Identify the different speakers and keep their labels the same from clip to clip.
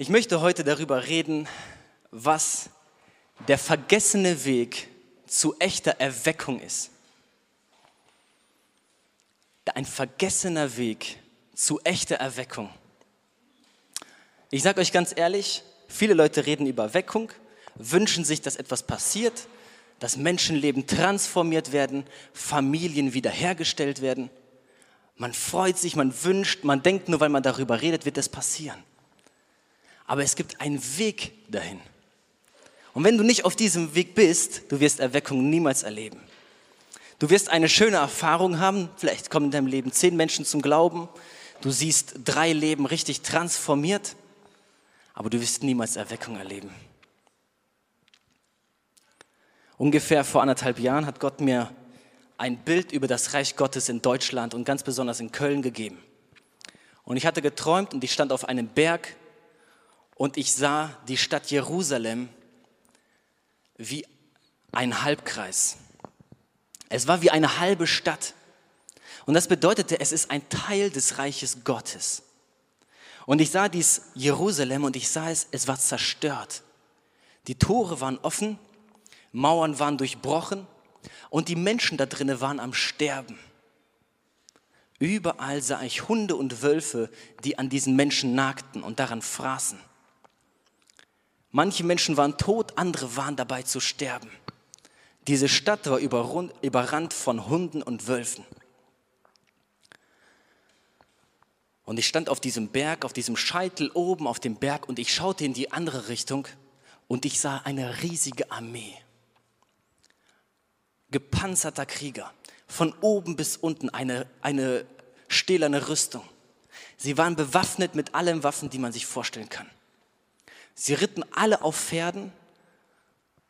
Speaker 1: Ich möchte heute darüber reden, was der vergessene Weg zu echter Erweckung ist. Ein vergessener Weg zu echter Erweckung. Ich sage euch ganz ehrlich, viele Leute reden über Erweckung, wünschen sich, dass etwas passiert, dass Menschenleben transformiert werden, Familien wiederhergestellt werden. Man freut sich, man wünscht, man denkt, nur weil man darüber redet, wird es passieren aber es gibt einen Weg dahin. Und wenn du nicht auf diesem Weg bist, du wirst Erweckung niemals erleben. Du wirst eine schöne Erfahrung haben, vielleicht kommen in deinem Leben zehn Menschen zum Glauben, du siehst drei Leben richtig transformiert, aber du wirst niemals Erweckung erleben. Ungefähr vor anderthalb Jahren hat Gott mir ein Bild über das Reich Gottes in Deutschland und ganz besonders in Köln gegeben. Und ich hatte geträumt und ich stand auf einem Berg und ich sah die Stadt Jerusalem wie ein Halbkreis. Es war wie eine halbe Stadt. Und das bedeutete, es ist ein Teil des Reiches Gottes. Und ich sah dies Jerusalem und ich sah es, es war zerstört. Die Tore waren offen, Mauern waren durchbrochen und die Menschen da drinnen waren am Sterben. Überall sah ich Hunde und Wölfe, die an diesen Menschen nagten und daran fraßen. Manche Menschen waren tot, andere waren dabei zu sterben. Diese Stadt war überrannt von Hunden und Wölfen. Und ich stand auf diesem Berg, auf diesem Scheitel oben auf dem Berg und ich schaute in die andere Richtung und ich sah eine riesige Armee. Gepanzerter Krieger, von oben bis unten eine, eine stählerne Rüstung. Sie waren bewaffnet mit allen Waffen, die man sich vorstellen kann. Sie ritten alle auf Pferden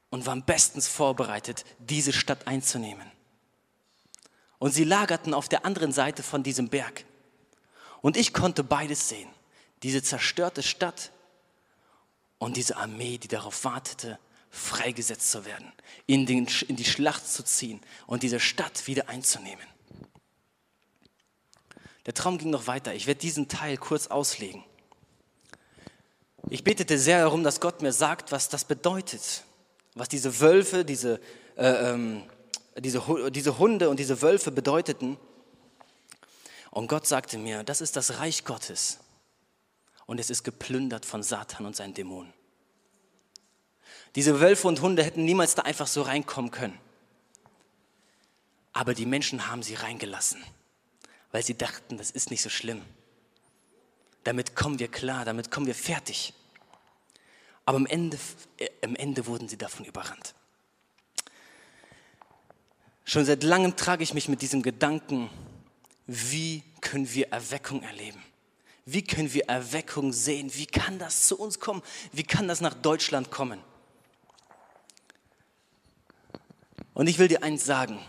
Speaker 1: und waren bestens vorbereitet, diese Stadt einzunehmen. Und sie lagerten auf der anderen Seite von diesem Berg. Und ich konnte beides sehen. Diese zerstörte Stadt und diese Armee, die darauf wartete, freigesetzt zu werden, in, den, in die Schlacht zu ziehen und diese Stadt wieder einzunehmen. Der Traum ging noch weiter. Ich werde diesen Teil kurz auslegen. Ich betete sehr darum, dass Gott mir sagt, was das bedeutet, was diese Wölfe, diese, äh, ähm, diese, diese Hunde und diese Wölfe bedeuteten. Und Gott sagte mir, das ist das Reich Gottes und es ist geplündert von Satan und seinen Dämonen. Diese Wölfe und Hunde hätten niemals da einfach so reinkommen können. Aber die Menschen haben sie reingelassen, weil sie dachten, das ist nicht so schlimm. Damit kommen wir klar, damit kommen wir fertig. Aber am Ende, äh, am Ende wurden sie davon überrannt. Schon seit langem trage ich mich mit diesem Gedanken, wie können wir Erweckung erleben? Wie können wir Erweckung sehen? Wie kann das zu uns kommen? Wie kann das nach Deutschland kommen? Und ich will dir eins sagen,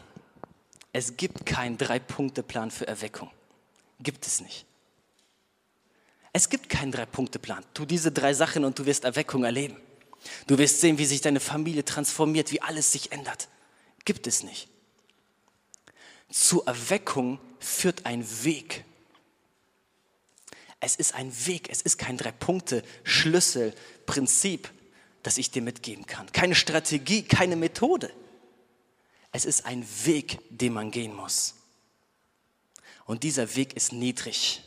Speaker 1: es gibt keinen Drei-Punkte-Plan für Erweckung. Gibt es nicht. Es gibt keinen Drei-Punkte-Plan. Tu diese drei Sachen und du wirst Erweckung erleben. Du wirst sehen, wie sich deine Familie transformiert, wie alles sich ändert. Gibt es nicht. Zur Erweckung führt ein Weg. Es ist ein Weg, es ist kein Drei-Punkte-Schlüssel, Prinzip, das ich dir mitgeben kann. Keine Strategie, keine Methode. Es ist ein Weg, den man gehen muss. Und dieser Weg ist niedrig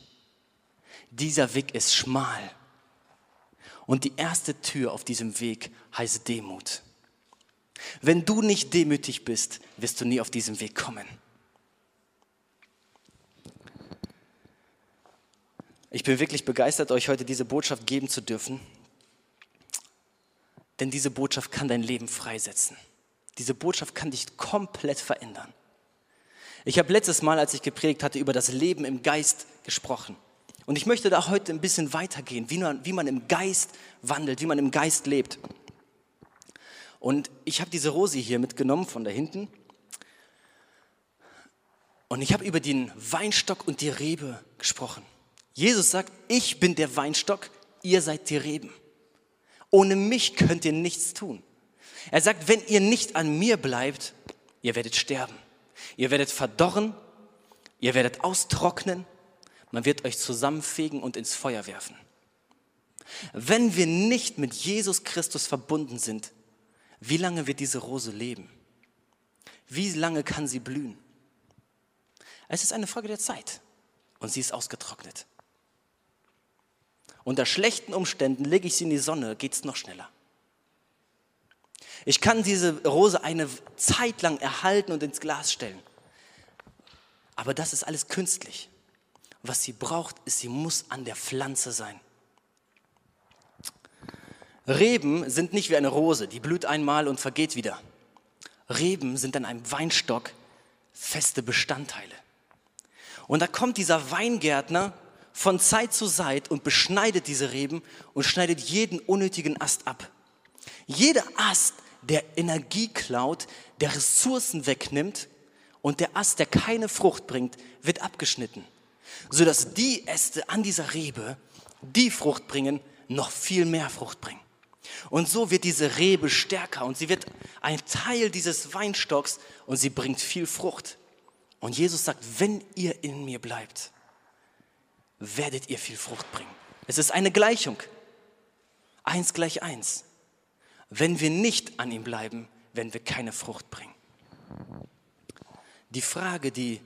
Speaker 1: dieser Weg ist schmal. Und die erste Tür auf diesem Weg heißt Demut. Wenn du nicht demütig bist, wirst du nie auf diesen Weg kommen. Ich bin wirklich begeistert, euch heute diese Botschaft geben zu dürfen, denn diese Botschaft kann dein Leben freisetzen. Diese Botschaft kann dich komplett verändern. Ich habe letztes Mal, als ich gepredigt hatte, über das Leben im Geist gesprochen. Und ich möchte da heute ein bisschen weitergehen, wie man, wie man im Geist wandelt, wie man im Geist lebt. Und ich habe diese Rose hier mitgenommen von da hinten. Und ich habe über den Weinstock und die Rebe gesprochen. Jesus sagt, ich bin der Weinstock, ihr seid die Reben. Ohne mich könnt ihr nichts tun. Er sagt, wenn ihr nicht an mir bleibt, ihr werdet sterben. Ihr werdet verdorren, ihr werdet austrocknen, man wird euch zusammenfegen und ins Feuer werfen. Wenn wir nicht mit Jesus Christus verbunden sind, wie lange wird diese Rose leben? Wie lange kann sie blühen? Es ist eine Frage der Zeit und sie ist ausgetrocknet. Unter schlechten Umständen lege ich sie in die Sonne, geht es noch schneller. Ich kann diese Rose eine Zeit lang erhalten und ins Glas stellen. Aber das ist alles künstlich. Was sie braucht, ist, sie muss an der Pflanze sein. Reben sind nicht wie eine Rose, die blüht einmal und vergeht wieder. Reben sind an einem Weinstock feste Bestandteile. Und da kommt dieser Weingärtner von Zeit zu Zeit und beschneidet diese Reben und schneidet jeden unnötigen Ast ab. Jeder Ast, der Energie klaut, der Ressourcen wegnimmt und der Ast, der keine Frucht bringt, wird abgeschnitten, sodass die Äste an dieser Rebe, die Frucht bringen, noch viel mehr Frucht bringen. Und so wird diese Rebe stärker und sie wird ein Teil dieses Weinstocks und sie bringt viel Frucht. Und Jesus sagt, wenn ihr in mir bleibt, werdet ihr viel Frucht bringen. Es ist eine Gleichung. Eins gleich eins. Wenn wir nicht an ihm bleiben, werden wir keine Frucht bringen. Die Frage, die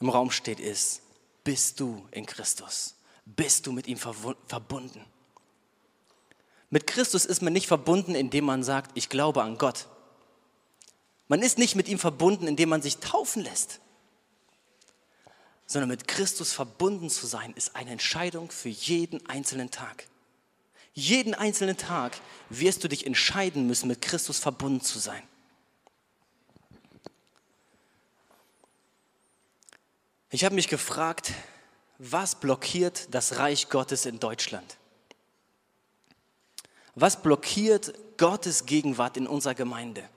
Speaker 1: im Raum steht, ist, bist du in Christus? Bist du mit ihm verbunden? Mit Christus ist man nicht verbunden, indem man sagt, ich glaube an Gott. Man ist nicht mit ihm verbunden, indem man sich taufen lässt sondern mit Christus verbunden zu sein, ist eine Entscheidung für jeden einzelnen Tag. Jeden einzelnen Tag wirst du dich entscheiden müssen, mit Christus verbunden zu sein. Ich habe mich gefragt, was blockiert das Reich Gottes in Deutschland? Was blockiert Gottes Gegenwart in unserer Gemeinde?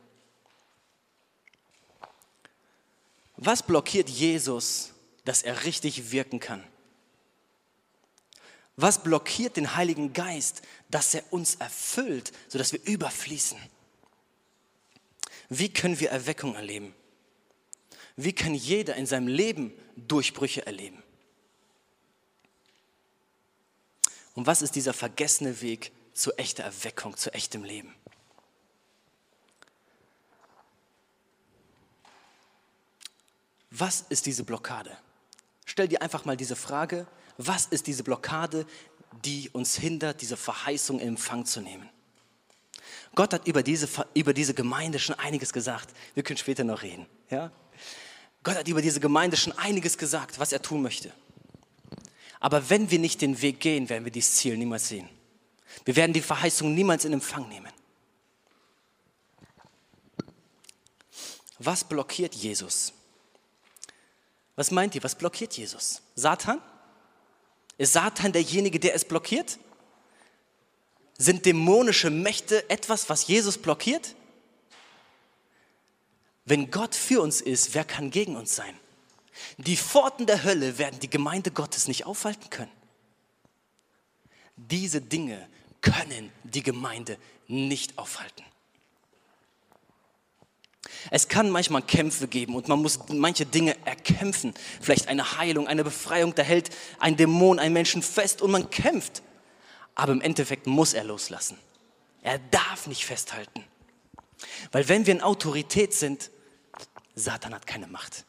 Speaker 1: Was blockiert Jesus dass er richtig wirken kann? Was blockiert den Heiligen Geist, dass er uns erfüllt, sodass wir überfließen? Wie können wir Erweckung erleben? Wie kann jeder in seinem Leben Durchbrüche erleben? Und was ist dieser vergessene Weg zu echter Erweckung, zu echtem Leben? Was ist diese Blockade? Stell dir einfach mal diese Frage, was ist diese Blockade, die uns hindert, diese Verheißung in Empfang zu nehmen? Gott hat über diese, über diese Gemeinde schon einiges gesagt. Wir können später noch reden. Ja? Gott hat über diese Gemeinde schon einiges gesagt, was er tun möchte. Aber wenn wir nicht den Weg gehen, werden wir dieses Ziel niemals sehen. Wir werden die Verheißung niemals in Empfang nehmen. Was blockiert Jesus? Was meint ihr? Was blockiert Jesus? Satan? Ist Satan derjenige, der es blockiert? Sind dämonische Mächte etwas, was Jesus blockiert? Wenn Gott für uns ist, wer kann gegen uns sein? Die Pforten der Hölle werden die Gemeinde Gottes nicht aufhalten können. Diese Dinge können die Gemeinde nicht aufhalten. Es kann manchmal Kämpfe geben und man muss manche Dinge erkämpfen. Vielleicht eine Heilung, eine Befreiung, da hält ein Dämon einen Menschen fest und man kämpft. Aber im Endeffekt muss er loslassen. Er darf nicht festhalten. Weil wenn wir in Autorität sind, Satan hat keine Macht.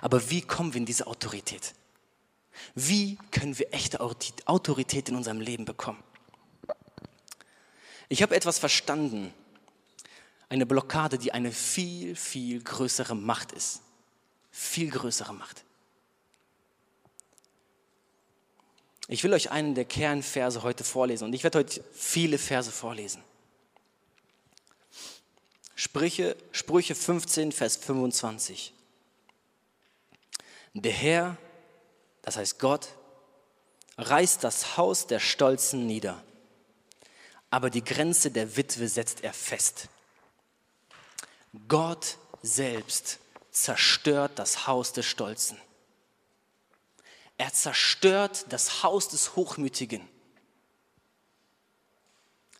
Speaker 1: Aber wie kommen wir in diese Autorität? Wie können wir echte Autorität in unserem Leben bekommen? Ich habe etwas verstanden eine Blockade, die eine viel, viel größere Macht ist. Viel größere Macht. Ich will euch einen der Kernverse heute vorlesen und ich werde heute viele Verse vorlesen. Sprüche, Sprüche 15, Vers 25. Der Herr, das heißt Gott, reißt das Haus der Stolzen nieder, aber die Grenze der Witwe setzt er fest. Gott selbst zerstört das Haus des Stolzen. Er zerstört das Haus des Hochmütigen.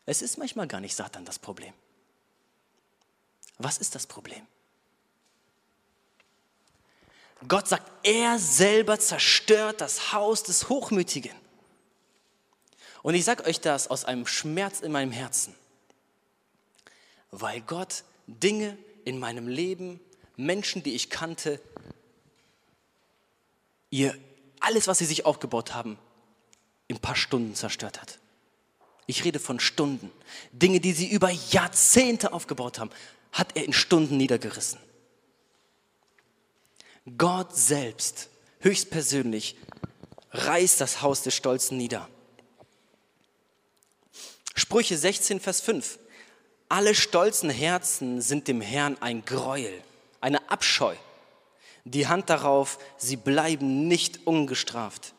Speaker 1: Es ist manchmal gar nicht Satan das Problem. Was ist das Problem? Gott sagt, er selber zerstört das Haus des Hochmütigen. Und ich sage euch das aus einem Schmerz in meinem Herzen, weil Gott Dinge in meinem Leben, Menschen, die ich kannte, ihr alles, was sie sich aufgebaut haben, in ein paar Stunden zerstört hat. Ich rede von Stunden. Dinge, die sie über Jahrzehnte aufgebaut haben, hat er in Stunden niedergerissen. Gott selbst, höchstpersönlich, reißt das Haus des Stolzen nieder. Sprüche 16, Vers 5. Alle stolzen Herzen sind dem Herrn ein Gräuel, eine Abscheu. Die Hand darauf, sie bleiben nicht ungestraft.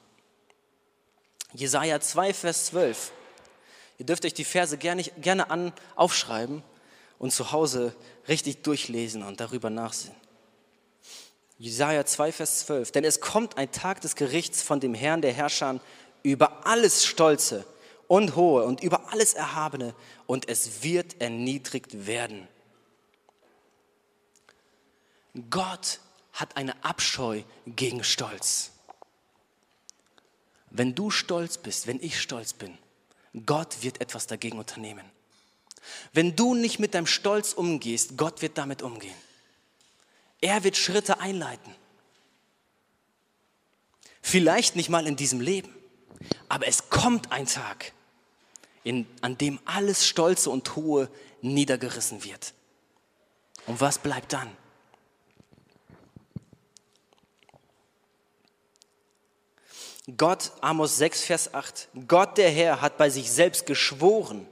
Speaker 1: Jesaja 2, Vers 12. Ihr dürft euch die Verse gerne, gerne an, aufschreiben und zu Hause richtig durchlesen und darüber nachsehen. Jesaja 2, Vers 12. Denn es kommt ein Tag des Gerichts von dem Herrn der Herrscher über alles Stolze und Hohe und über alles Erhabene und es wird erniedrigt werden. Gott hat eine Abscheu gegen Stolz. Wenn du stolz bist, wenn ich stolz bin, Gott wird etwas dagegen unternehmen. Wenn du nicht mit deinem Stolz umgehst, Gott wird damit umgehen. Er wird Schritte einleiten. Vielleicht nicht mal in diesem Leben, aber es kommt ein Tag, in, an dem alles Stolze und Hohe niedergerissen wird. Und was bleibt dann? Gott, Amos 6, Vers 8, Gott der Herr hat bei sich selbst geschworen,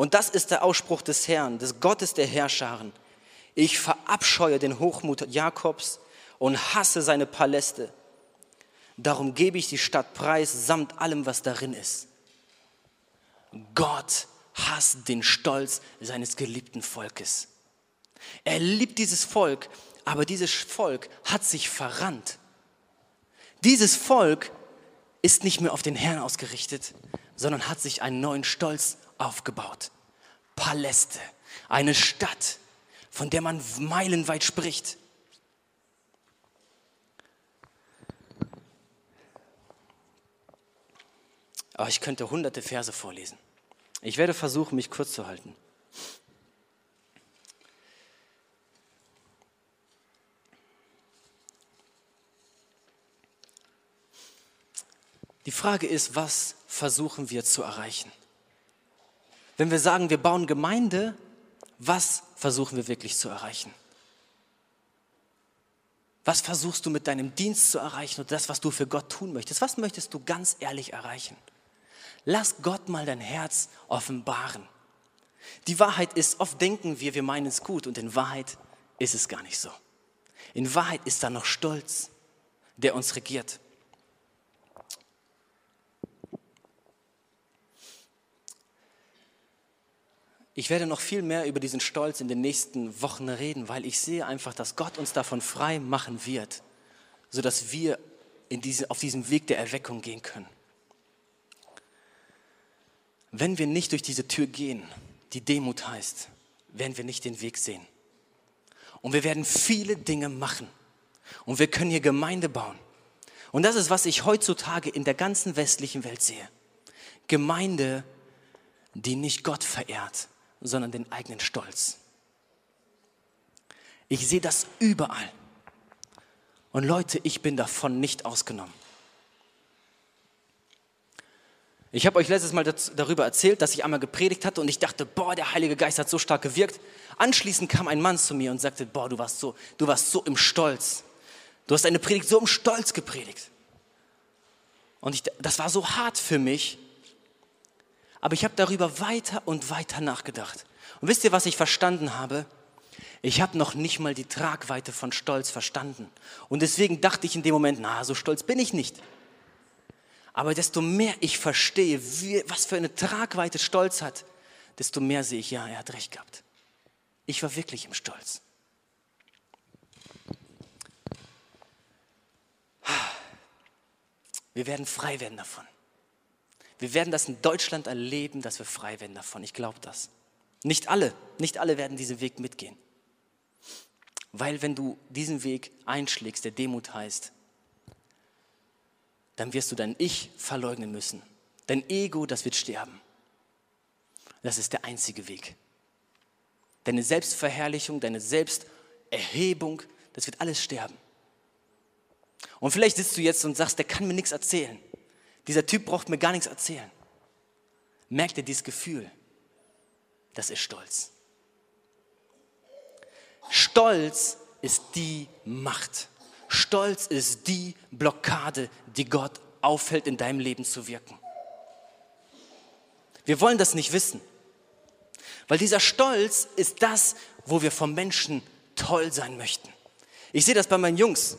Speaker 1: und das ist der Ausspruch des Herrn, des Gottes der Herrscharen, ich verabscheue den Hochmut Jakobs und hasse seine Paläste. Darum gebe ich die Stadt preis samt allem, was darin ist. Gott hasst den Stolz seines geliebten Volkes. Er liebt dieses Volk, aber dieses Volk hat sich verrannt. Dieses Volk ist nicht mehr auf den Herrn ausgerichtet, sondern hat sich einen neuen Stolz aufgebaut. Paläste, eine Stadt, von der man meilenweit spricht. Aber ich könnte hunderte Verse vorlesen. Ich werde versuchen, mich kurz zu halten. Die Frage ist, was versuchen wir zu erreichen? Wenn wir sagen, wir bauen Gemeinde, was versuchen wir wirklich zu erreichen? Was versuchst du mit deinem Dienst zu erreichen und das, was du für Gott tun möchtest? Was möchtest du ganz ehrlich erreichen? Lass Gott mal dein Herz offenbaren. Die Wahrheit ist, oft denken wir, wir meinen es gut und in Wahrheit ist es gar nicht so. In Wahrheit ist da noch Stolz, der uns regiert. Ich werde noch viel mehr über diesen Stolz in den nächsten Wochen reden, weil ich sehe einfach, dass Gott uns davon frei machen wird, sodass wir in diese, auf diesem Weg der Erweckung gehen können. Wenn wir nicht durch diese Tür gehen, die Demut heißt, werden wir nicht den Weg sehen. Und wir werden viele Dinge machen. Und wir können hier Gemeinde bauen. Und das ist, was ich heutzutage in der ganzen westlichen Welt sehe. Gemeinde, die nicht Gott verehrt, sondern den eigenen Stolz. Ich sehe das überall. Und Leute, ich bin davon nicht ausgenommen. Ich habe euch letztes Mal darüber erzählt, dass ich einmal gepredigt hatte und ich dachte, boah, der Heilige Geist hat so stark gewirkt. Anschließend kam ein Mann zu mir und sagte, boah, du warst so, du warst so im Stolz. Du hast deine Predigt so im Stolz gepredigt. Und ich, das war so hart für mich, aber ich habe darüber weiter und weiter nachgedacht. Und wisst ihr, was ich verstanden habe? Ich habe noch nicht mal die Tragweite von Stolz verstanden. Und deswegen dachte ich in dem Moment, na, so stolz bin ich nicht. Aber desto mehr ich verstehe, wie, was für eine Tragweite Stolz hat, desto mehr sehe ich, ja, er hat recht gehabt. Ich war wirklich im Stolz. Wir werden frei werden davon. Wir werden das in Deutschland erleben, dass wir frei werden davon. Ich glaube das. Nicht alle, nicht alle werden diesen Weg mitgehen. Weil wenn du diesen Weg einschlägst, der Demut heißt, dann wirst du dein Ich verleugnen müssen. Dein Ego, das wird sterben. Das ist der einzige Weg. Deine Selbstverherrlichung, deine Selbsterhebung, das wird alles sterben. Und vielleicht sitzt du jetzt und sagst, der kann mir nichts erzählen. Dieser Typ braucht mir gar nichts erzählen. Merkt ihr dieses Gefühl? Das ist Stolz. Stolz ist die Macht. Stolz ist die Blockade, die Gott aufhält, in deinem Leben zu wirken. Wir wollen das nicht wissen, weil dieser Stolz ist das, wo wir vom Menschen toll sein möchten. Ich sehe das bei meinen Jungs.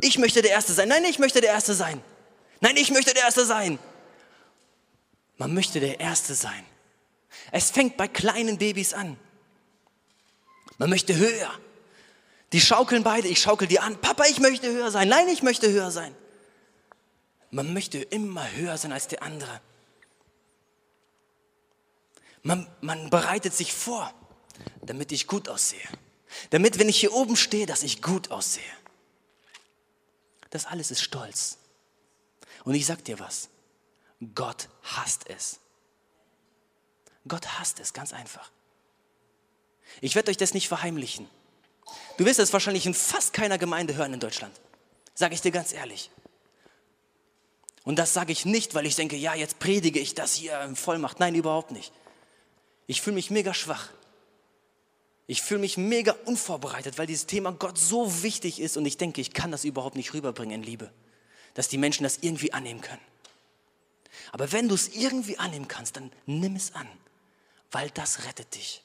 Speaker 1: Ich möchte der Erste sein. Nein, ich möchte der Erste sein. Nein, ich möchte der Erste sein. Man möchte der Erste sein. Es fängt bei kleinen Babys an. Man möchte höher. Die schaukeln beide, ich schaukel die an. Papa, ich möchte höher sein. Nein, ich möchte höher sein. Man möchte immer höher sein als der andere. Man, man bereitet sich vor, damit ich gut aussehe. Damit, wenn ich hier oben stehe, dass ich gut aussehe. Das alles ist Stolz. Und ich sag dir was. Gott hasst es. Gott hasst es, ganz einfach. Ich werde euch das nicht verheimlichen. Du wirst es wahrscheinlich in fast keiner Gemeinde hören in Deutschland. Sage ich dir ganz ehrlich. Und das sage ich nicht, weil ich denke, ja, jetzt predige ich das hier in Vollmacht. Nein, überhaupt nicht. Ich fühle mich mega schwach. Ich fühle mich mega unvorbereitet, weil dieses Thema Gott so wichtig ist und ich denke, ich kann das überhaupt nicht rüberbringen in Liebe, dass die Menschen das irgendwie annehmen können. Aber wenn du es irgendwie annehmen kannst, dann nimm es an, weil das rettet dich.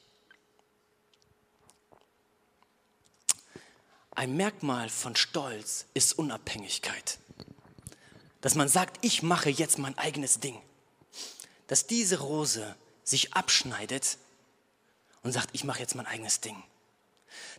Speaker 1: Ein Merkmal von Stolz ist Unabhängigkeit. Dass man sagt, ich mache jetzt mein eigenes Ding. Dass diese Rose sich abschneidet und sagt, ich mache jetzt mein eigenes Ding.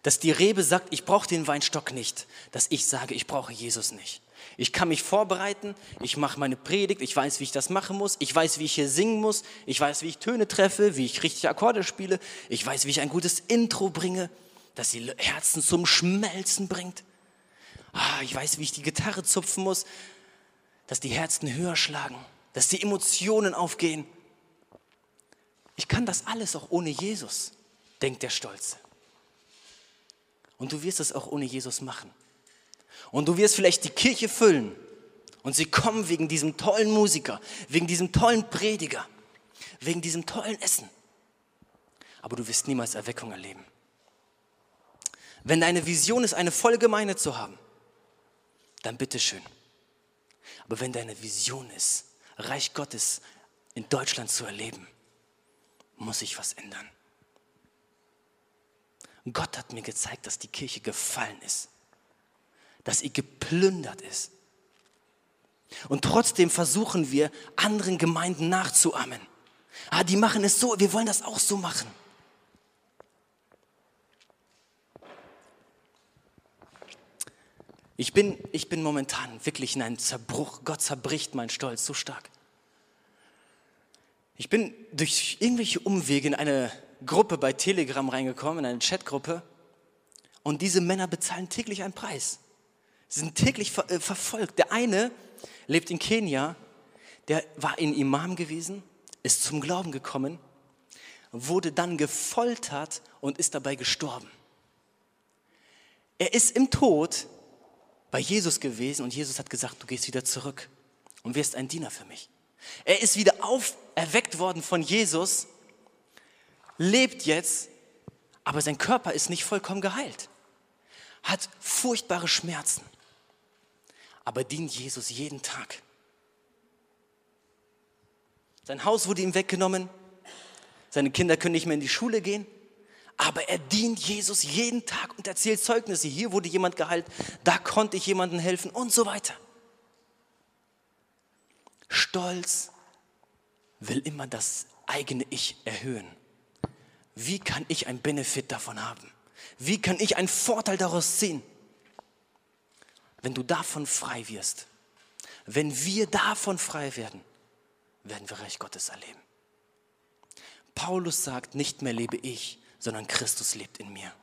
Speaker 1: Dass die Rebe sagt, ich brauche den Weinstock nicht. Dass ich sage, ich brauche Jesus nicht. Ich kann mich vorbereiten, ich mache meine Predigt, ich weiß, wie ich das machen muss, ich weiß, wie ich hier singen muss, ich weiß, wie ich Töne treffe, wie ich richtig Akkorde spiele, ich weiß, wie ich ein gutes Intro bringe, das die Herzen zum Schmelzen bringt. Ah, ich weiß, wie ich die Gitarre zupfen muss, dass die Herzen höher schlagen, dass die Emotionen aufgehen. Ich kann das alles auch ohne Jesus, denkt der Stolze. Und du wirst es auch ohne Jesus machen. Und du wirst vielleicht die Kirche füllen. Und sie kommen wegen diesem tollen Musiker, wegen diesem tollen Prediger, wegen diesem tollen Essen. Aber du wirst niemals Erweckung erleben. Wenn deine Vision ist, eine volle Gemeinde zu haben, dann bitteschön. Aber wenn deine Vision ist, Reich Gottes in Deutschland zu erleben, muss sich was ändern. Gott hat mir gezeigt, dass die Kirche gefallen ist, dass sie geplündert ist. Und trotzdem versuchen wir, anderen Gemeinden nachzuahmen. Ah, die machen es so, wir wollen das auch so machen. Ich bin, ich bin momentan wirklich in einem Zerbruch. Gott zerbricht meinen Stolz so stark. Ich bin durch irgendwelche Umwege in eine Gruppe bei Telegram reingekommen, in eine Chatgruppe. Und diese Männer bezahlen täglich einen Preis. Sind täglich ver äh, verfolgt. Der eine lebt in Kenia, der war in Imam gewesen, ist zum Glauben gekommen, wurde dann gefoltert und ist dabei gestorben. Er ist im Tod bei Jesus gewesen und Jesus hat gesagt, du gehst wieder zurück und wirst ein Diener für mich. Er ist wieder auferweckt worden von Jesus, lebt jetzt, aber sein Körper ist nicht vollkommen geheilt, hat furchtbare Schmerzen, aber dient Jesus jeden Tag. Sein Haus wurde ihm weggenommen, seine Kinder können nicht mehr in die Schule gehen, aber er dient Jesus jeden Tag und erzählt Zeugnisse. Hier wurde jemand geheilt, da konnte ich jemandem helfen und so weiter. Stolz will immer das eigene Ich erhöhen. Wie kann ich einen Benefit davon haben? Wie kann ich einen Vorteil daraus ziehen? Wenn du davon frei wirst, wenn wir davon frei werden, werden wir Reich Gottes erleben. Paulus sagt, nicht mehr lebe ich, sondern Christus lebt in mir.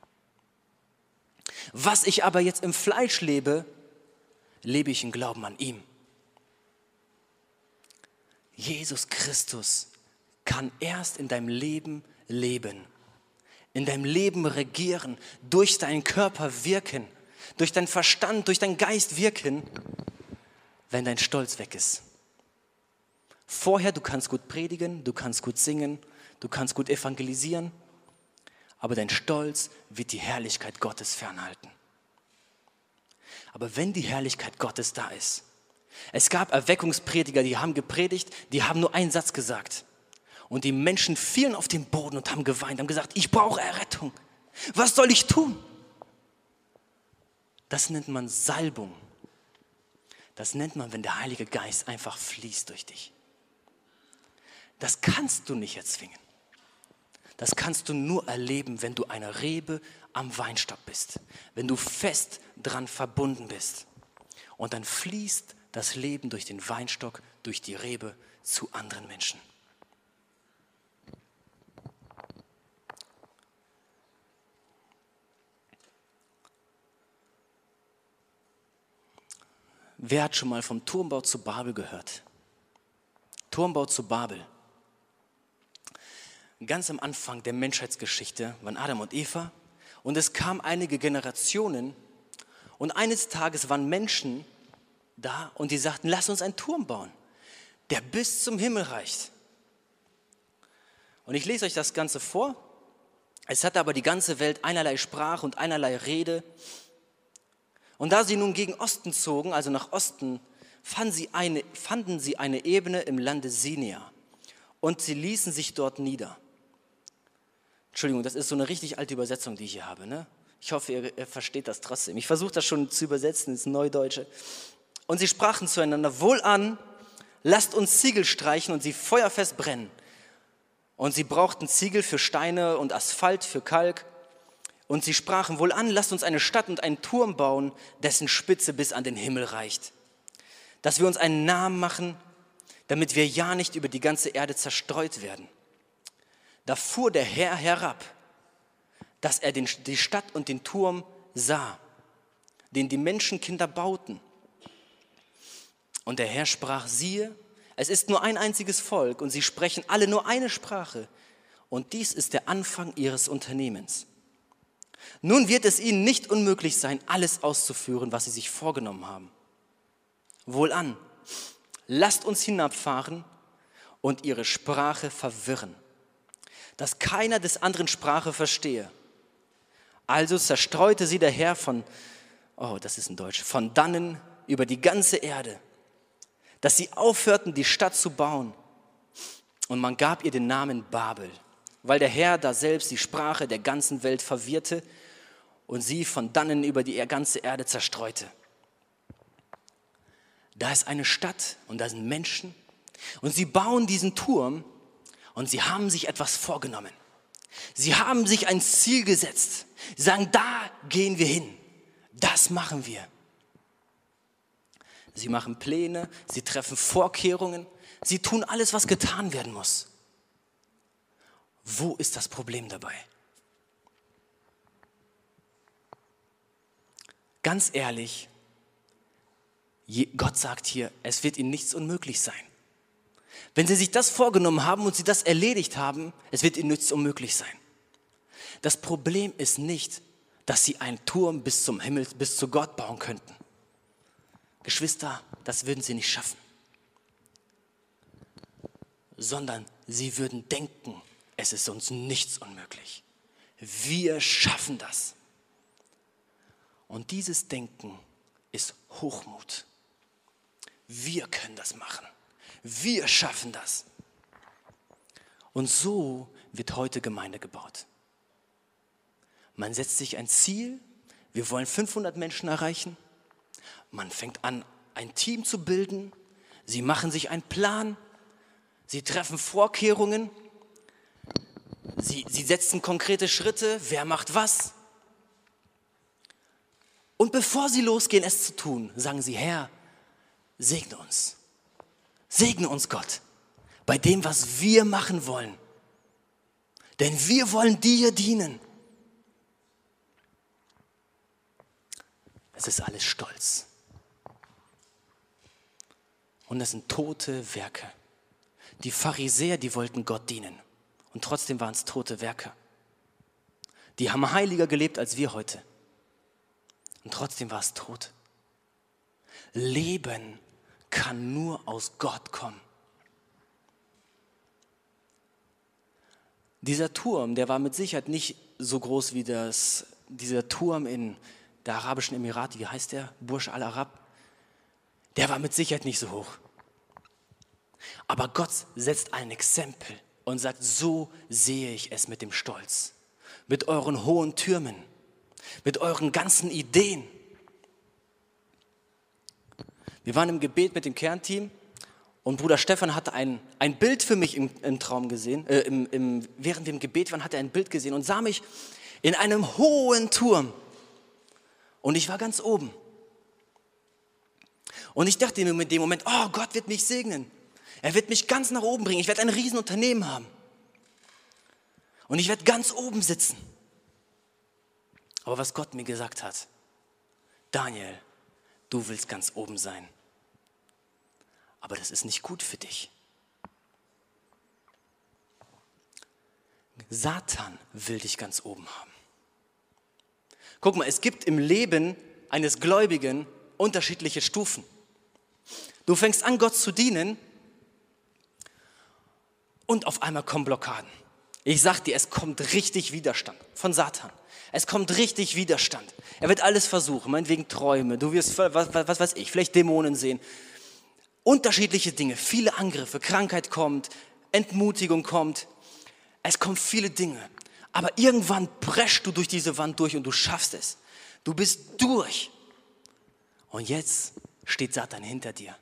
Speaker 1: Was ich aber jetzt im Fleisch lebe, lebe ich im Glauben an ihm. Jesus Christus kann erst in deinem Leben leben, in deinem Leben regieren, durch deinen Körper wirken, durch deinen Verstand, durch deinen Geist wirken, wenn dein Stolz weg ist. Vorher, du kannst gut predigen, du kannst gut singen, du kannst gut evangelisieren, aber dein Stolz wird die Herrlichkeit Gottes fernhalten. Aber wenn die Herrlichkeit Gottes da ist, es gab Erweckungsprediger, die haben gepredigt, die haben nur einen Satz gesagt. Und die Menschen fielen auf den Boden und haben geweint, haben gesagt, ich brauche Errettung. Was soll ich tun? Das nennt man Salbung. Das nennt man, wenn der Heilige Geist einfach fließt durch dich. Das kannst du nicht erzwingen. Das kannst du nur erleben, wenn du eine Rebe am Weinstock bist, wenn du fest dran verbunden bist. Und dann fließt das Leben durch den Weinstock, durch die Rebe zu anderen Menschen. Wer hat schon mal vom Turmbau zu Babel gehört? Turmbau zu Babel. Ganz am Anfang der Menschheitsgeschichte waren Adam und Eva und es kamen einige Generationen und eines Tages waren Menschen da und die sagten, lass uns einen Turm bauen, der bis zum Himmel reicht. Und ich lese euch das Ganze vor. Es hatte aber die ganze Welt einerlei Sprache und einerlei Rede. Und da sie nun gegen Osten zogen, also nach Osten, fanden sie eine, fanden sie eine Ebene im Lande Sinia und sie ließen sich dort nieder. Entschuldigung, das ist so eine richtig alte Übersetzung, die ich hier habe. Ne? Ich hoffe, ihr, versteht das trotzdem. Ich versuche das schon zu übersetzen ins Neudeutsche. Und sie sprachen zueinander, wohlan, lasst uns Ziegel streichen und sie feuerfest brennen. Und sie brauchten Ziegel für Steine und Asphalt für Kalk. Und sie sprachen wohl an, lasst uns eine Stadt und einen Turm bauen, dessen Spitze bis an den Himmel reicht. Dass wir uns einen Namen machen, damit wir ja nicht über die ganze Erde zerstreut werden. Da fuhr der Herr herab, dass er den, die Stadt und den Turm sah, den die Menschenkinder bauten. Und der Herr sprach, siehe, es ist nur ein einziges Volk und sie sprechen alle nur eine Sprache. Und dies ist der Anfang ihres Unternehmens. Nun wird es ihnen nicht unmöglich sein, alles auszuführen, was sie sich vorgenommen haben. Wohlan, lasst uns hinabfahren und ihre Sprache verwirren, dass keiner des anderen Sprache verstehe. Also zerstreute sie der Herr von, oh, das ist in Deutsch, von dannen über die ganze Erde, dass sie aufhörten, die Stadt zu bauen. Und man gab ihr den Namen Babel weil der Herr da selbst die Sprache der ganzen Welt verwirrte und sie von dannen über die ganze Erde zerstreute. Da ist eine Stadt und da sind Menschen und sie bauen diesen Turm und sie haben sich etwas vorgenommen. Sie haben sich ein Ziel gesetzt. Sie sagen, da gehen wir hin. Das machen wir. Sie machen Pläne, sie treffen Vorkehrungen, sie tun alles, was getan werden muss. Wo ist das Problem dabei? Ganz ehrlich, Gott sagt hier, es wird ihnen nichts unmöglich sein. Wenn sie sich das vorgenommen haben und sie das erledigt haben, es wird ihnen nichts unmöglich sein. Das Problem ist nicht, dass sie einen Turm bis zum Himmel, bis zu Gott bauen könnten. Geschwister, das würden sie nicht schaffen. Sondern sie würden denken, es ist uns nichts unmöglich. Wir schaffen das. Und dieses Denken ist Hochmut. Wir können das machen. Wir schaffen das. Und so wird heute Gemeinde gebaut. Man setzt sich ein Ziel, wir wollen 500 Menschen erreichen. Man fängt an, ein Team zu bilden, Sie machen sich einen Plan. Sie treffen Vorkehrungen. Sie, sie setzen konkrete Schritte. Wer macht was? Und bevor sie losgehen, es zu tun, sagen sie, Herr, segne uns. Segne uns, Gott, bei dem, was wir machen wollen. Denn wir wollen dir dienen. Es ist alles Stolz. Und es sind tote Werke. Die Pharisäer, die wollten Gott dienen. Und trotzdem waren es tote Werke. Die haben heiliger gelebt als wir heute. Und trotzdem war es tot. Leben kann nur aus Gott kommen. Dieser Turm, der war mit Sicherheit nicht so groß wie das, dieser Turm in der Arabischen Emirate, wie heißt der? Burj al Arab. Der war mit Sicherheit nicht so hoch. Aber Gott setzt ein Exempel und sagt, so sehe ich es mit dem Stolz, mit euren hohen Türmen, mit euren ganzen Ideen. Wir waren im Gebet mit dem Kernteam und Bruder Stefan hatte ein, ein Bild für mich im, im Traum gesehen. Äh, im, im, während wir im Gebet waren, hat er ein Bild gesehen und sah mich in einem hohen Turm. Und ich war ganz oben. Und ich dachte in dem Moment, oh, Gott wird mich segnen. Er wird mich ganz nach oben bringen. Ich werde ein Riesenunternehmen haben. Und ich werde ganz oben sitzen. Aber was Gott mir gesagt hat, Daniel, du willst ganz oben sein. Aber das ist nicht gut für dich. Satan will dich ganz oben haben. Guck mal, es gibt im Leben eines Gläubigen unterschiedliche Stufen. Du fängst an, Gott zu dienen und auf einmal kommen Blockaden. Ich sag dir, es kommt richtig Widerstand von Satan. Es kommt richtig Widerstand. Er wird alles versuchen, meinetwegen Träume, du wirst, was, was, was weiß ich, vielleicht Dämonen sehen. Unterschiedliche Dinge, viele Angriffe, Krankheit kommt, Entmutigung kommt. Es kommen viele Dinge. Aber irgendwann preschst du durch diese Wand durch und du schaffst es. Du bist durch. Und jetzt steht Satan hinter dir.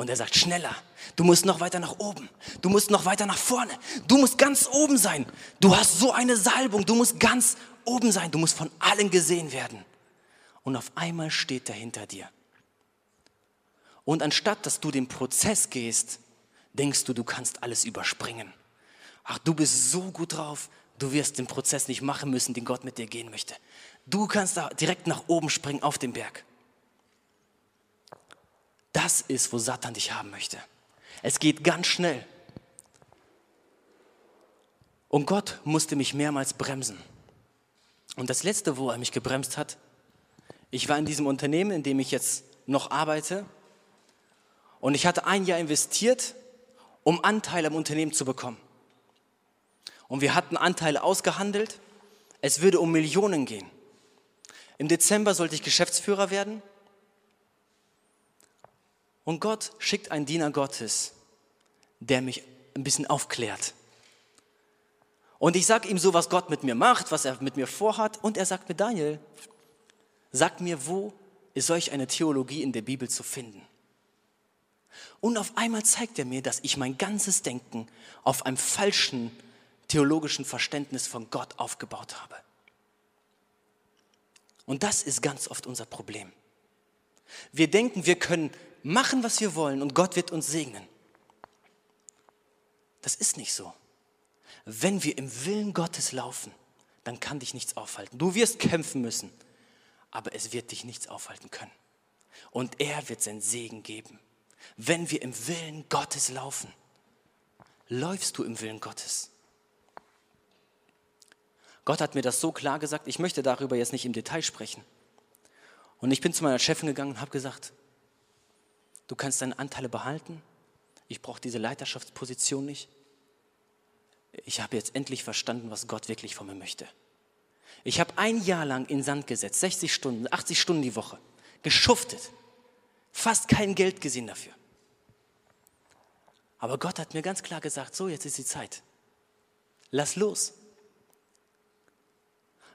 Speaker 1: Und er sagt, schneller, du musst noch weiter nach oben, du musst noch weiter nach vorne, du musst ganz oben sein. Du hast so eine Salbung, du musst ganz oben sein, du musst von allen gesehen werden. Und auf einmal steht er hinter dir. Und anstatt dass du den Prozess gehst, denkst du, du kannst alles überspringen. Ach, du bist so gut drauf, du wirst den Prozess nicht machen müssen, den Gott mit dir gehen möchte. Du kannst da direkt nach oben springen auf den Berg. Das ist, wo Satan dich haben möchte. Es geht ganz schnell. Und Gott musste mich mehrmals bremsen. Und das Letzte, wo er mich gebremst hat, ich war in diesem Unternehmen, in dem ich jetzt noch arbeite. Und ich hatte ein Jahr investiert, um Anteile am Unternehmen zu bekommen. Und wir hatten Anteile ausgehandelt. Es würde um Millionen gehen. Im Dezember sollte ich Geschäftsführer werden. Und Gott schickt einen Diener Gottes, der mich ein bisschen aufklärt. Und ich sage ihm so, was Gott mit mir macht, was er mit mir vorhat. Und er sagt mir, Daniel, sag mir, wo ist solch eine Theologie in der Bibel zu finden? Und auf einmal zeigt er mir, dass ich mein ganzes Denken auf einem falschen theologischen Verständnis von Gott aufgebaut habe. Und das ist ganz oft unser Problem. Wir denken, wir können machen, was wir wollen und Gott wird uns segnen. Das ist nicht so. Wenn wir im Willen Gottes laufen, dann kann dich nichts aufhalten. Du wirst kämpfen müssen, aber es wird dich nichts aufhalten können. Und er wird seinen Segen geben. Wenn wir im Willen Gottes laufen, läufst du im Willen Gottes. Gott hat mir das so klar gesagt, ich möchte darüber jetzt nicht im Detail sprechen. Und ich bin zu meiner Chefin gegangen und habe gesagt, du kannst deine Anteile behalten, ich brauche diese Leiterschaftsposition nicht. Ich habe jetzt endlich verstanden, was Gott wirklich von mir möchte. Ich habe ein Jahr lang in Sand gesetzt, 60 Stunden, 80 Stunden die Woche, geschuftet, fast kein Geld gesehen dafür. Aber Gott hat mir ganz klar gesagt, so jetzt ist die Zeit. Lass los.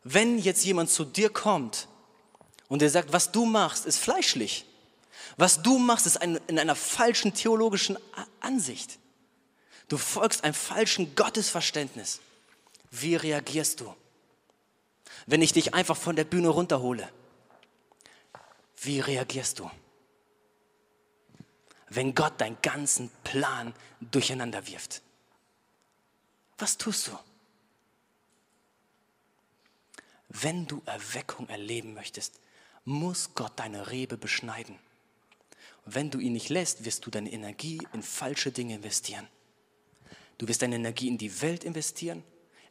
Speaker 1: Wenn jetzt jemand zu dir kommt und er sagt, was du machst, ist fleischlich, Was du machst, ist ein, in einer falschen theologischen Ansicht. Du folgst einem falschen Gottesverständnis. Wie reagierst du, wenn ich dich einfach von der Bühne runterhole? Wie reagierst du, wenn Gott deinen ganzen Plan durcheinander wirft? Was tust du? Wenn du Erweckung erleben möchtest, muss Gott deine Rebe beschneiden. Wenn du ihn nicht lässt, wirst du deine Energie in falsche Dinge investieren. Du wirst deine Energie in die Welt investieren,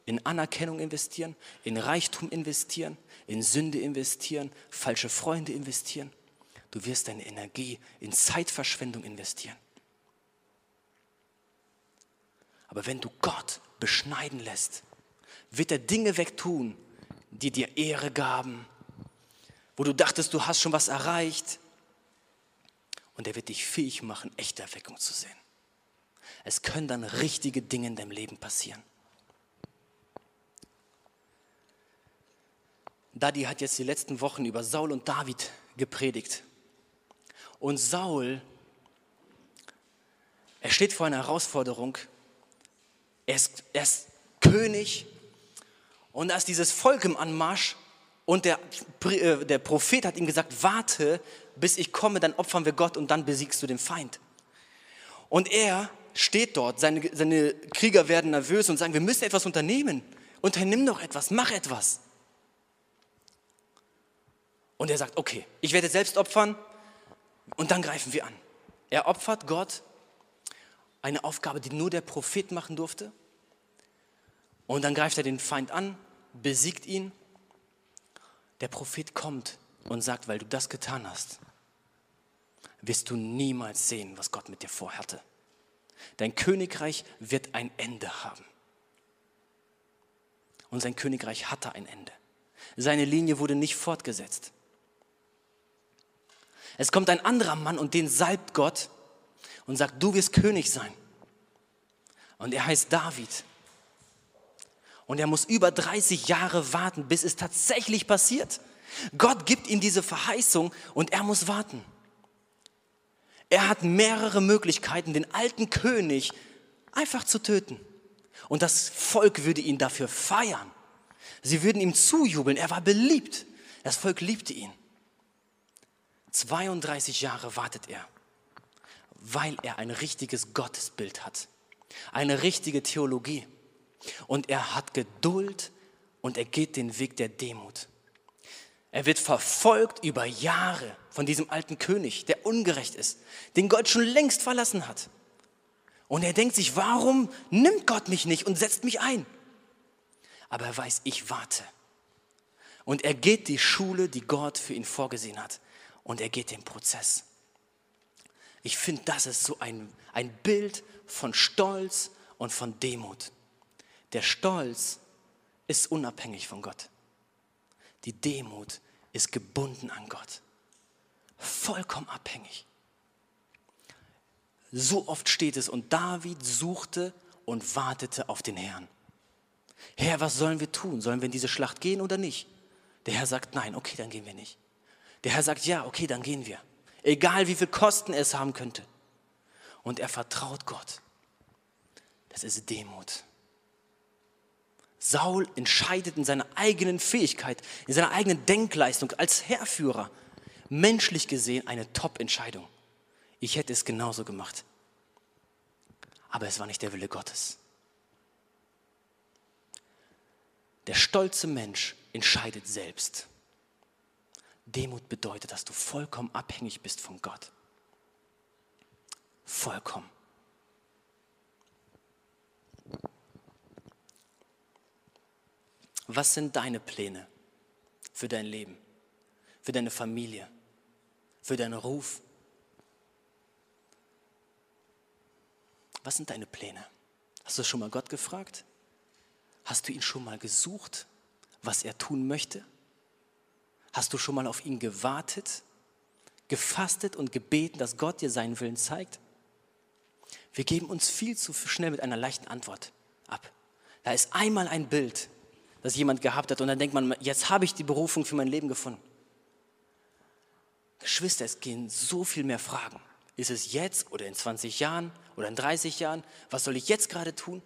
Speaker 1: in Anerkennung investieren, in Reichtum investieren, in Sünde investieren, falsche Freunde investieren. Du wirst deine Energie in Zeitverschwendung investieren. Aber wenn du Gott beschneiden lässt, wird er Dinge wegtun, die dir Ehre gaben, wo du dachtest, du hast schon was erreicht. Und er wird dich fähig machen, echte Erweckung zu sehen. Es können dann richtige Dinge in deinem Leben passieren. Daddy hat jetzt die letzten Wochen über Saul und David gepredigt. Und Saul, er steht vor einer Herausforderung. Er ist, er ist König und da ist dieses Volk im Anmarsch und der, äh, der Prophet hat ihm gesagt, warte, bis ich komme, dann opfern wir Gott und dann besiegst du den Feind. Und er steht dort, seine, seine Krieger werden nervös und sagen, wir müssen etwas unternehmen. Unternimm doch etwas, mach etwas. Und er sagt, okay, ich werde selbst opfern und dann greifen wir an. Er opfert Gott eine Aufgabe, die nur der Prophet machen durfte. Und dann greift er den Feind an, besiegt ihn. Der Prophet kommt und sagt, weil du das getan hast, wirst du niemals sehen, was Gott mit dir vorhatte. Dein Königreich wird ein Ende haben. Und sein Königreich hatte ein Ende. Seine Linie wurde nicht fortgesetzt. Es kommt ein anderer Mann und den salbt Gott und sagt, du wirst König sein. Und er heißt David. Und er muss über 30 Jahre warten, bis es tatsächlich passiert. Gott gibt ihm diese Verheißung und er muss warten. Er hat mehrere Möglichkeiten, den alten König einfach zu töten. Und das Volk würde ihn dafür feiern. Sie würden ihm zujubeln. Er war beliebt. Das Volk liebte ihn. 32 Jahre wartet er, weil er ein richtiges Gottesbild hat, eine richtige Theologie. Und er hat Geduld und er geht den Weg der Demut. Er wird verfolgt über Jahre von diesem alten König, der ungerecht ist, den Gott schon längst verlassen hat. Und er denkt sich, warum nimmt Gott mich nicht und setzt mich ein? Aber er weiß, ich warte. Und er geht die Schule, die Gott für ihn vorgesehen hat. Und er geht den Prozess. Ich finde, das ist so ein, ein Bild von Stolz und von Demut. Der Stolz ist unabhängig von Gott. Die Demut ist gebunden an Gott. Vollkommen abhängig. So oft steht es, und David suchte und wartete auf den Herrn. Herr, was sollen wir tun? Sollen wir in diese Schlacht gehen oder nicht? Der Herr sagt, nein, okay, dann gehen wir nicht. Der Herr sagt, ja, okay, dann gehen wir. Egal wie viel Kosten es haben könnte. Und er vertraut Gott. Das ist Demut. Saul entscheidet in seiner eigenen Fähigkeit, in seiner eigenen Denkleistung als Herrführer, menschlich gesehen eine Top-Entscheidung. Ich hätte es genauso gemacht. Aber es war nicht der Wille Gottes. Der stolze Mensch entscheidet selbst. Demut bedeutet, dass du vollkommen abhängig bist von Gott. Vollkommen. Was sind deine Pläne für dein Leben, für deine Familie, für deinen Ruf? Was sind deine Pläne? Hast du schon mal Gott gefragt? Hast du ihn schon mal gesucht, was er tun möchte? Hast du schon mal auf ihn gewartet, gefastet und gebeten, dass Gott dir seinen Willen zeigt? Wir geben uns viel zu schnell mit einer leichten Antwort ab. Da ist einmal ein Bild, das jemand gehabt hat und dann denkt man, jetzt habe ich die Berufung für mein Leben gefunden. Geschwister, es gehen so viel mehr Fragen. Ist es jetzt oder in 20 Jahren oder in 30 Jahren? Was soll ich jetzt gerade tun?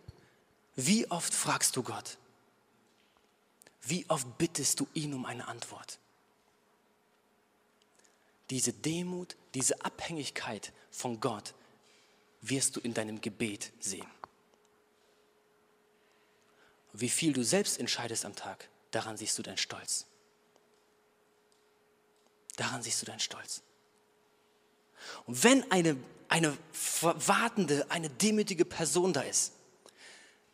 Speaker 1: Wie oft fragst du Gott? Wie oft bittest du ihn um eine Antwort? Diese Demut, diese Abhängigkeit von Gott wirst du in deinem Gebet sehen. Wie viel du selbst entscheidest am Tag, daran siehst du deinen Stolz. Daran siehst du deinen Stolz. Und wenn eine, eine wartende, eine demütige Person da ist,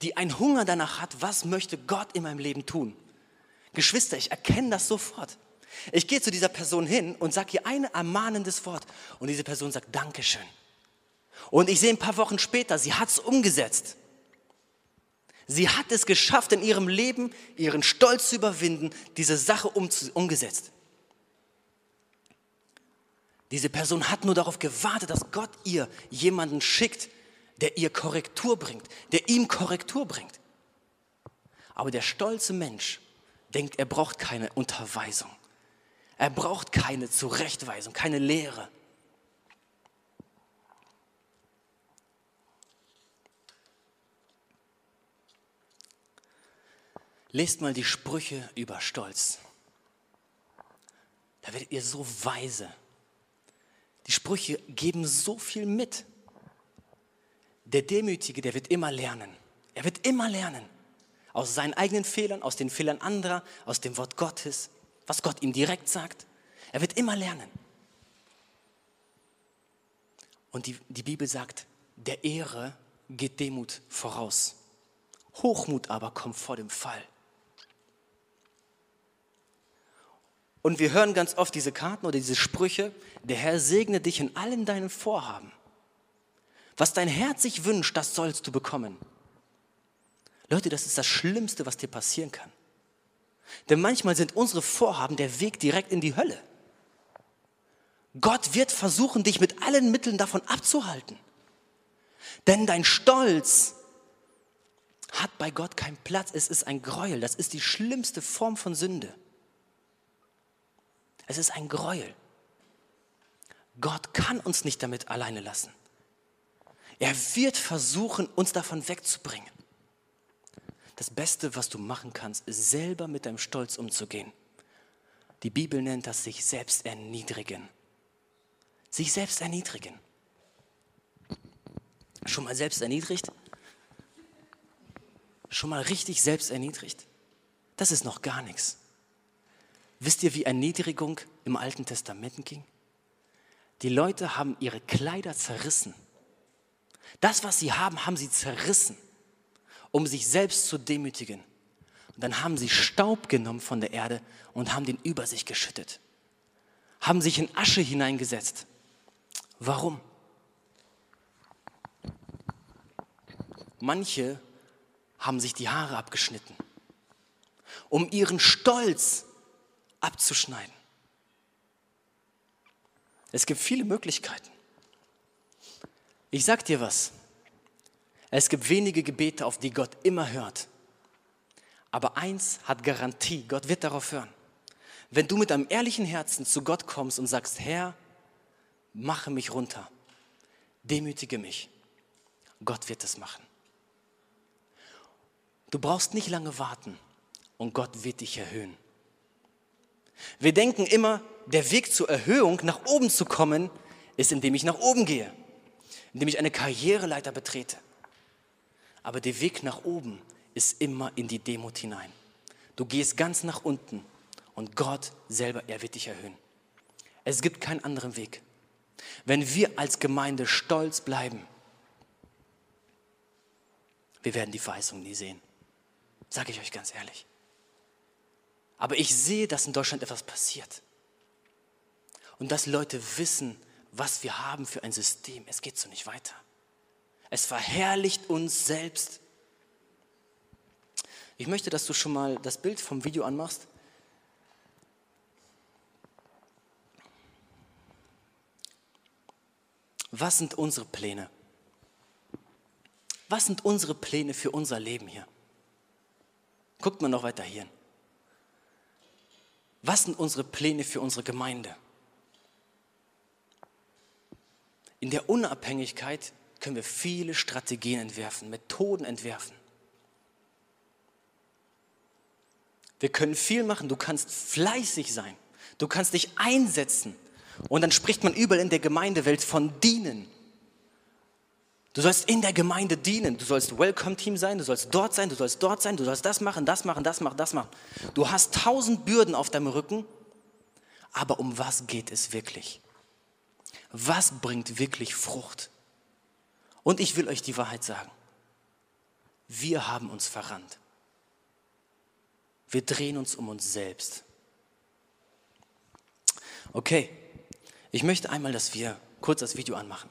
Speaker 1: die einen Hunger danach hat, was möchte Gott in meinem Leben tun? Geschwister, ich erkenne das sofort. Ich gehe zu dieser Person hin und sage ihr ein ermahnendes Wort und diese Person sagt Dankeschön. Und ich sehe ein paar Wochen später, sie hat es umgesetzt. Sie hat es geschafft, in ihrem Leben ihren Stolz zu überwinden, diese Sache umgesetzt. Diese Person hat nur darauf gewartet, dass Gott ihr jemanden schickt, der ihr Korrektur bringt, der ihm Korrektur bringt. Aber der stolze Mensch denkt, er braucht keine Unterweisung. Er braucht keine Zurechtweisung, keine Lehre. Lest mal die Sprüche über Stolz. Da werdet ihr so weise. Die Sprüche geben so viel mit. Der Demütige, der wird immer lernen. Er wird immer lernen. Aus seinen eigenen Fehlern, aus den Fehlern anderer, aus dem Wort Gottes, was Gott ihm direkt sagt. Er wird immer lernen. Und die, die Bibel sagt, der Ehre geht Demut voraus. Hochmut aber kommt vor dem Fall. Und wir hören ganz oft diese Karten oder diese Sprüche, der Herr segne dich in allen deinen Vorhaben. Was dein Herz sich wünscht, das sollst du bekommen. Leute, das ist das Schlimmste, was dir passieren kann. Denn manchmal sind unsere Vorhaben der Weg direkt in die Hölle. Gott wird versuchen, dich mit allen Mitteln davon abzuhalten. Denn dein Stolz hat bei Gott keinen Platz. Es ist ein Gräuel. Das ist die schlimmste Form von Sünde. Es ist ein Gräuel. Gott kann uns nicht damit alleine lassen. Er wird versuchen, uns davon wegzubringen. Das Beste, was du machen kannst, ist selber mit deinem Stolz umzugehen. Die Bibel nennt das sich selbst erniedrigen. Sich selbst erniedrigen. Schon mal selbst erniedrigt? Schon mal richtig selbst erniedrigt? Das ist noch gar nichts. Wisst ihr, wie Erniedrigung im Alten Testament ging? Die Leute haben ihre Kleider zerrissen. Das, was sie haben, haben sie zerrissen, um sich selbst zu demütigen. Und dann haben sie Staub genommen von der Erde und haben den über sich geschüttet. Haben sich in Asche hineingesetzt. Warum? Manche haben sich die Haare abgeschnitten, um ihren Stolz abzuschneiden. Es gibt viele Möglichkeiten. Ich sag dir was. Es gibt wenige Gebete, auf die Gott immer hört. Aber eins hat Garantie, Gott wird darauf hören. Wenn du mit einem ehrlichen Herzen zu Gott kommst und sagst, Herr, mache mich runter, demütige mich, Gott wird es machen. Du brauchst nicht lange warten und Gott wird dich erhöhen. Wir denken immer, der Weg zur Erhöhung, nach oben zu kommen, ist, indem ich nach oben gehe, indem ich eine Karriereleiter betrete. Aber der Weg nach oben ist immer in die Demut hinein. Du gehst ganz nach unten und Gott selber, er wird dich erhöhen. Es gibt keinen anderen Weg. Wenn wir als Gemeinde stolz bleiben, wir werden die Verheißung nie sehen. Sage ich euch ganz ehrlich. Aber ich sehe, dass in Deutschland etwas passiert. Und dass Leute wissen, was wir haben für ein System. Es geht so nicht weiter. Es verherrlicht uns selbst. Ich möchte, dass du schon mal das Bild vom Video anmachst. Was sind unsere Pläne? Was sind unsere Pläne für unser Leben hier? Guckt mal noch weiter hier. Was sind unsere Pläne für unsere Gemeinde? In der Unabhängigkeit können wir viele Strategien entwerfen, Methoden entwerfen. Wir können viel machen. Du kannst fleißig sein. Du kannst dich einsetzen. Und dann spricht man überall in der Gemeindewelt von dienen. Du sollst in der Gemeinde dienen. Du sollst Welcome-Team sein. Du sollst dort sein. Du sollst dort sein. Du sollst das machen, das machen, das machen, das machen. Du hast tausend Bürden auf deinem Rücken. Aber um was geht es wirklich? Was bringt wirklich Frucht? Und ich will euch die Wahrheit sagen. Wir haben uns verrannt. Wir drehen uns um uns selbst. Okay, ich möchte einmal, dass wir kurz das Video anmachen.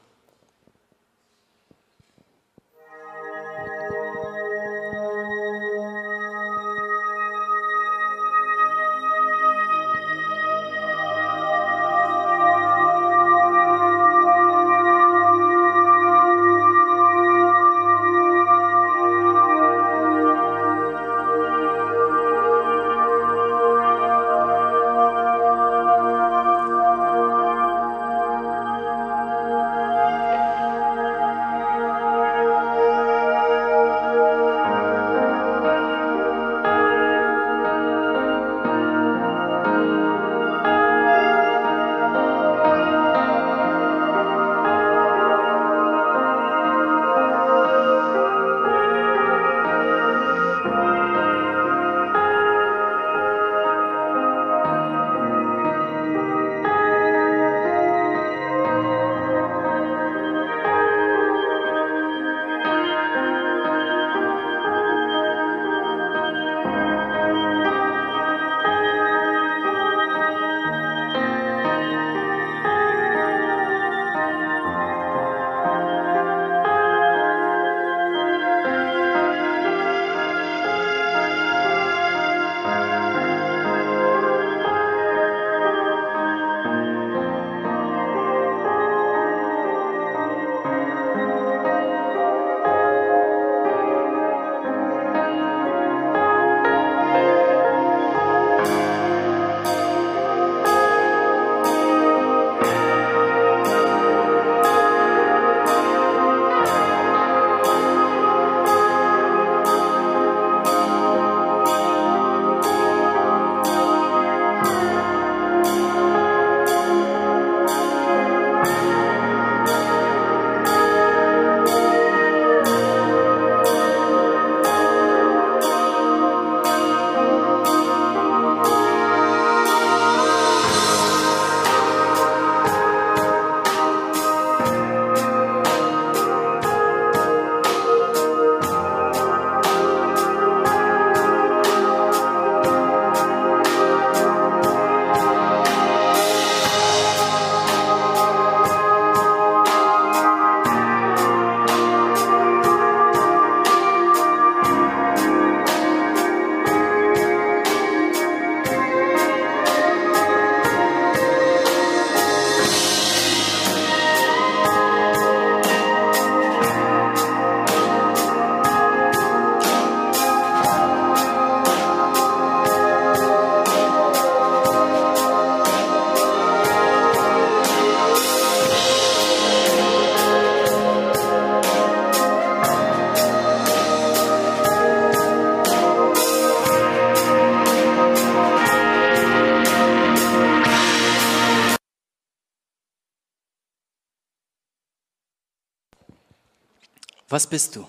Speaker 1: Was bist du?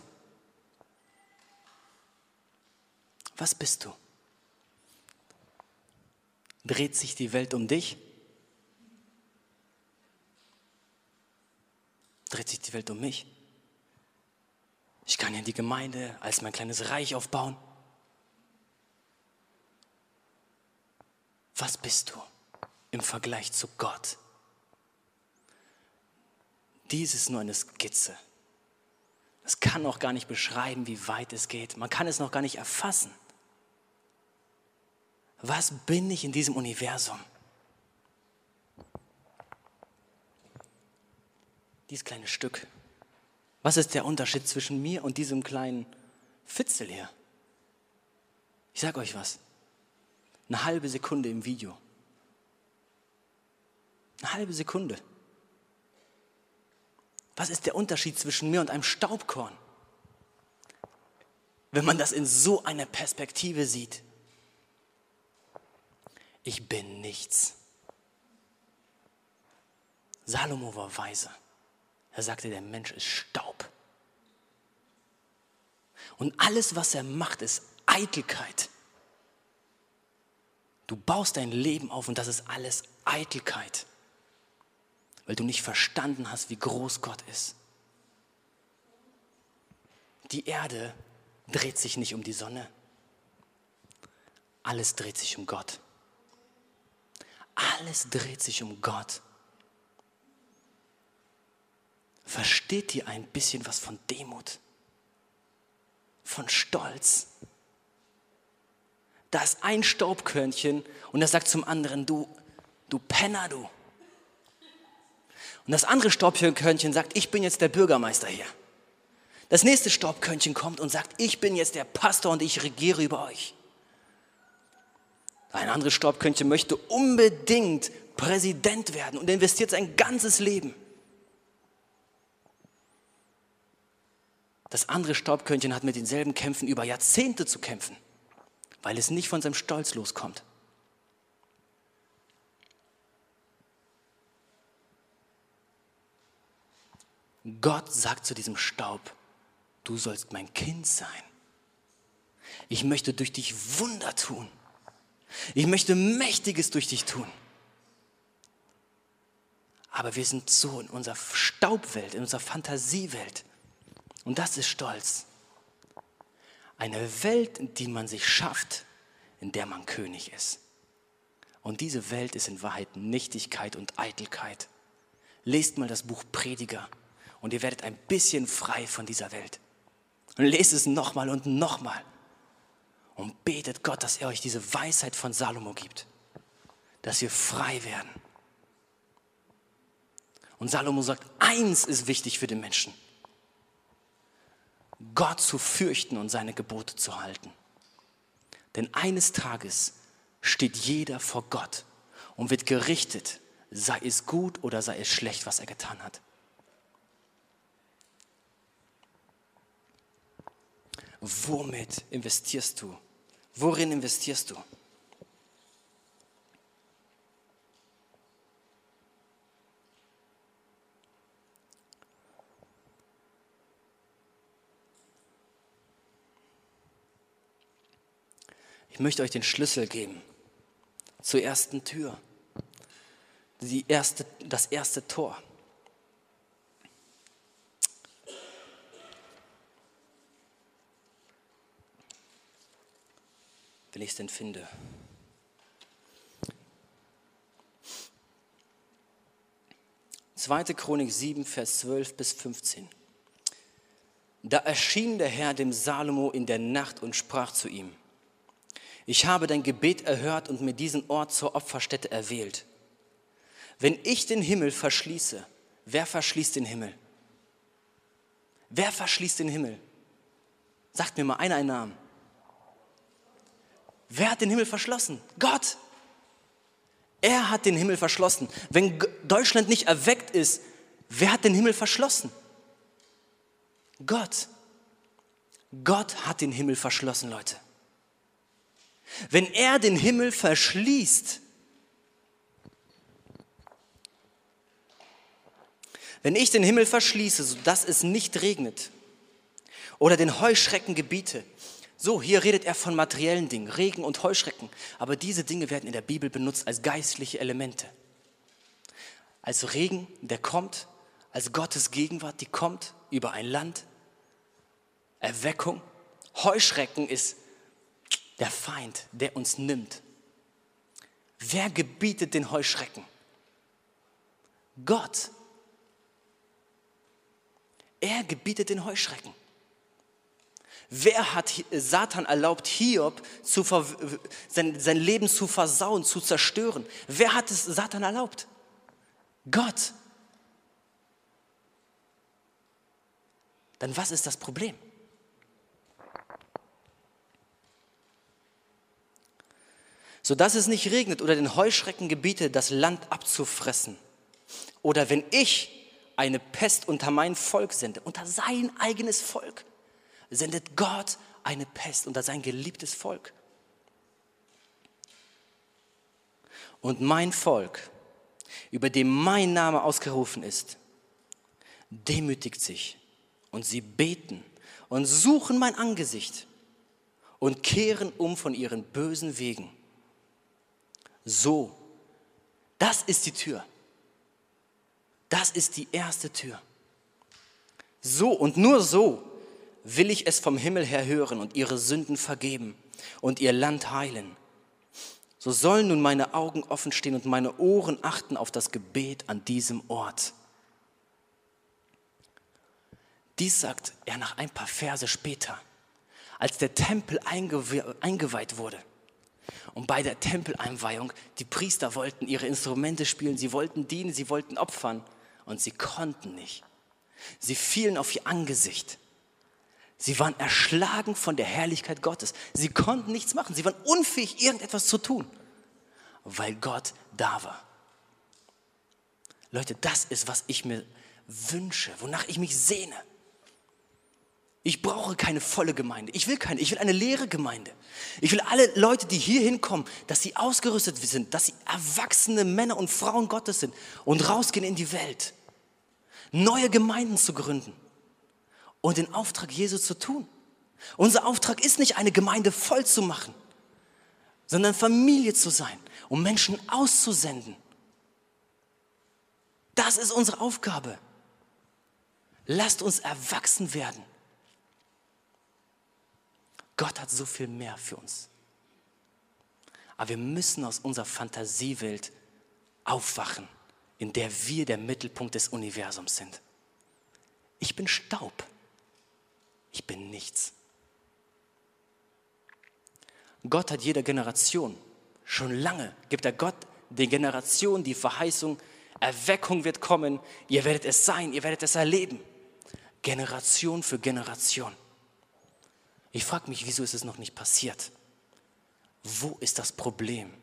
Speaker 1: Was bist du? Dreht sich die Welt um dich? Dreht sich die Welt um mich? Ich kann ja die Gemeinde als mein kleines Reich aufbauen. Was bist du im Vergleich zu Gott? Dies ist nur eine Skizze. Das kann noch gar nicht beschreiben, wie weit es geht. Man kann es noch gar nicht erfassen. Was bin ich in diesem Universum? Dieses kleine Stück. Was ist der Unterschied zwischen mir und diesem kleinen Fitzel hier? Ich sage euch was. Eine halbe Sekunde im Video. Eine halbe Sekunde. Was ist der Unterschied zwischen mir und einem Staubkorn? Wenn man das in so einer Perspektive sieht. Ich bin nichts. Salomo war weise. Er sagte, der Mensch ist Staub. Und alles, was er macht, ist Eitelkeit. Du baust dein Leben auf und das ist alles Eitelkeit, weil du nicht verstanden hast, wie groß Gott ist. Die Erde dreht sich nicht um die Sonne. Alles dreht sich um Gott. Alles dreht sich um Gott. Versteht ihr ein bisschen was von Demut? Von Stolz? Da ist ein Staubkörnchen und er sagt zum anderen, du, du Penner, du. Und das andere Staubkörnchen sagt, ich bin jetzt der Bürgermeister hier. Das nächste Staubkörnchen kommt und sagt, ich bin jetzt der Pastor und ich regiere über euch. Ein anderes Staubkörnchen möchte unbedingt Präsident werden und investiert sein ganzes Leben. Das andere Staubkörnchen hat mit denselben Kämpfen über Jahrzehnte zu kämpfen, weil es nicht von seinem Stolz loskommt. Gott sagt zu diesem Staub, du sollst mein Kind sein. Ich möchte durch dich Wunder tun. Ich möchte Mächtiges durch dich tun. Aber wir sind so in unserer Staubwelt, in unserer Fantasiewelt. Und das ist Stolz. Eine Welt, die man sich schafft, in der man König ist. Und diese Welt ist in Wahrheit Nichtigkeit und Eitelkeit. Lest mal das Buch Prediger und ihr werdet ein bisschen frei von dieser Welt. Und lest es nochmal und nochmal und betet Gott, dass er euch diese Weisheit von Salomo gibt, dass wir frei werden. Und Salomo sagt, eins ist wichtig für den Menschen. Gott zu fürchten und seine Gebote zu halten. Denn eines Tages steht jeder vor Gott und wird gerichtet, sei es gut oder sei es schlecht, was er getan hat. Womit investierst du? Worin investierst du? Ich möchte euch den Schlüssel geben zur ersten Tür, die erste, das erste Tor. Wenn ich es denn finde. Zweite Chronik 7, Vers 12 bis 15. Da erschien der Herr dem Salomo in der Nacht und sprach zu ihm, ich habe dein Gebet erhört und mir diesen Ort zur Opferstätte erwählt. Wenn ich den Himmel verschließe, wer verschließt den Himmel? Wer verschließt den Himmel? Sagt mir mal einer einen Namen. Wer hat den Himmel verschlossen? Gott. Er hat den Himmel verschlossen. Wenn Deutschland nicht erweckt ist, wer hat den Himmel verschlossen? Gott. Gott hat den Himmel verschlossen, Leute. Wenn er den Himmel verschließt, wenn ich den Himmel verschließe, sodass es nicht regnet oder den Heuschrecken gebiete, so, hier redet er von materiellen Dingen, Regen und Heuschrecken, aber diese Dinge werden in der Bibel benutzt als geistliche Elemente. Als Regen, der kommt, als Gottes Gegenwart, die kommt über ein Land, Erweckung. Heuschrecken ist der Feind, der uns nimmt. Wer gebietet den Heuschrecken? Gott. Er gebietet den Heuschrecken. Wer hat Satan erlaubt, Hiob zu sein, sein Leben zu versauen, zu zerstören? Wer hat es Satan erlaubt? Gott. Dann was ist das Problem? sodass es nicht regnet oder den Heuschrecken gebiete, das Land abzufressen. Oder wenn ich eine Pest unter mein Volk sende, unter sein eigenes Volk, sendet Gott eine Pest unter sein geliebtes Volk. Und mein Volk, über dem mein Name ausgerufen ist, demütigt sich und sie beten und suchen mein Angesicht und kehren um von ihren bösen Wegen. So, das ist die Tür. Das ist die erste Tür. So und nur so will ich es vom Himmel her hören und ihre Sünden vergeben und ihr Land heilen. So sollen nun meine Augen offen stehen und meine Ohren achten auf das Gebet an diesem Ort. Dies sagt er nach ein paar Verse später, als der Tempel eingeweiht wurde. Und bei der Tempeleinweihung, die Priester wollten ihre Instrumente spielen, sie wollten dienen, sie wollten opfern und sie konnten nicht. Sie fielen auf ihr Angesicht. Sie waren erschlagen von der Herrlichkeit Gottes. Sie konnten nichts machen. Sie waren unfähig, irgendetwas zu tun, weil Gott da war. Leute, das ist, was ich mir wünsche, wonach ich mich sehne. Ich brauche keine volle Gemeinde. Ich will keine. Ich will eine leere Gemeinde. Ich will alle Leute, die hier hinkommen, dass sie ausgerüstet sind, dass sie erwachsene Männer und Frauen Gottes sind und rausgehen in die Welt. Neue Gemeinden zu gründen und den Auftrag Jesu zu tun. Unser Auftrag ist nicht, eine Gemeinde voll zu machen, sondern Familie zu sein, um Menschen auszusenden. Das ist unsere Aufgabe. Lasst uns erwachsen werden Gott hat so viel mehr für uns. Aber wir müssen aus unserer Fantasiewelt aufwachen, in der wir der Mittelpunkt des Universums sind. Ich bin Staub. Ich bin nichts. Gott hat jeder Generation, schon lange gibt er Gott der Generation die Verheißung, Erweckung wird kommen, ihr werdet es sein, ihr werdet es erleben. Generation für Generation. Ich frage mich, wieso ist es noch nicht passiert? Wo ist das Problem?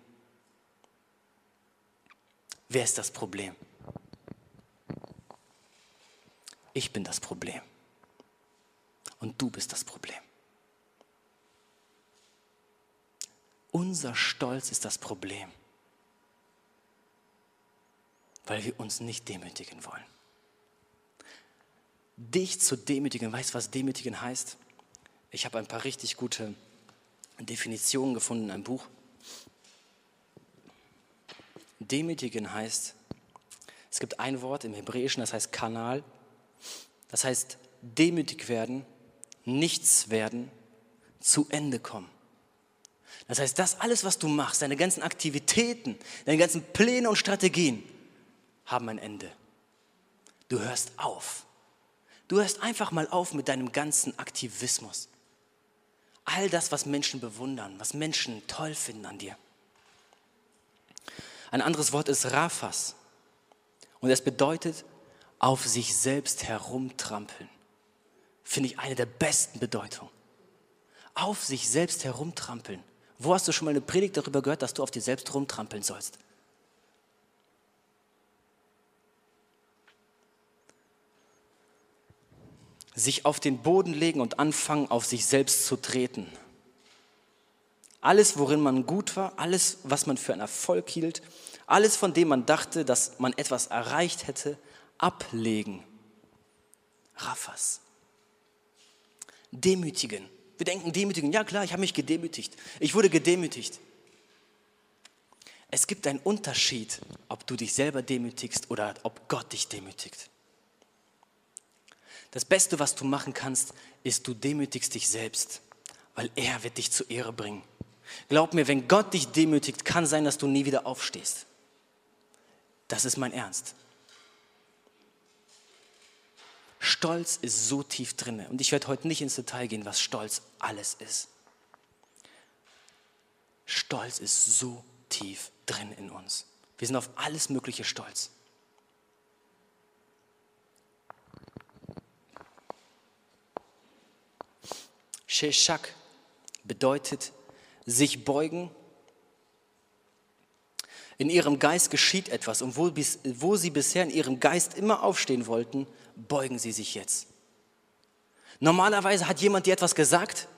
Speaker 1: Wer ist das Problem? Ich bin das Problem. Und du bist das Problem. Unser Stolz ist das Problem, weil wir uns nicht demütigen wollen. Dich zu demütigen, weißt du, was demütigen heißt? Ich habe ein paar richtig gute Definitionen gefunden in einem Buch. Demütigen heißt, es gibt ein Wort im Hebräischen, das heißt Kanal. Das heißt demütig werden, nichts werden, zu Ende kommen. Das heißt, das alles, was du machst, deine ganzen Aktivitäten, deine ganzen Pläne und Strategien haben ein Ende. Du hörst auf. Du hörst einfach mal auf mit deinem ganzen Aktivismus. All das, was Menschen bewundern, was Menschen toll finden an dir. Ein anderes Wort ist Raphas. Und das bedeutet auf sich selbst herumtrampeln. Finde ich eine der besten Bedeutungen. Auf sich selbst herumtrampeln. Wo hast du schon mal eine Predigt darüber gehört, dass du auf dir selbst rumtrampeln sollst? sich auf den Boden legen und anfangen, auf sich selbst zu treten. Alles, worin man gut war, alles, was man für einen Erfolg hielt, alles, von dem man dachte, dass man etwas erreicht hätte, ablegen. Raffas. Demütigen. Wir denken demütigen. Ja klar, ich habe mich gedemütigt. Ich wurde gedemütigt. Es gibt einen Unterschied, ob du dich selber demütigst oder ob Gott dich demütigt. Das Beste, was du machen kannst, ist, du demütigst dich selbst, weil er wird dich zur Ehre bringen. Glaub mir, wenn Gott dich demütigt, kann sein, dass du nie wieder aufstehst. Das ist mein Ernst. Stolz ist so tief drin. Und ich werde heute nicht ins Detail gehen, was Stolz alles ist. Stolz ist so tief drin in uns. Wir sind auf alles Mögliche stolz. Sheshak bedeutet sich beugen. in ihrem Geist geschieht etwas und wo, wo sie bisher in ihrem Geist immer aufstehen wollten, beugen sie sich jetzt. Normalerweise hat jemand dir etwas gesagt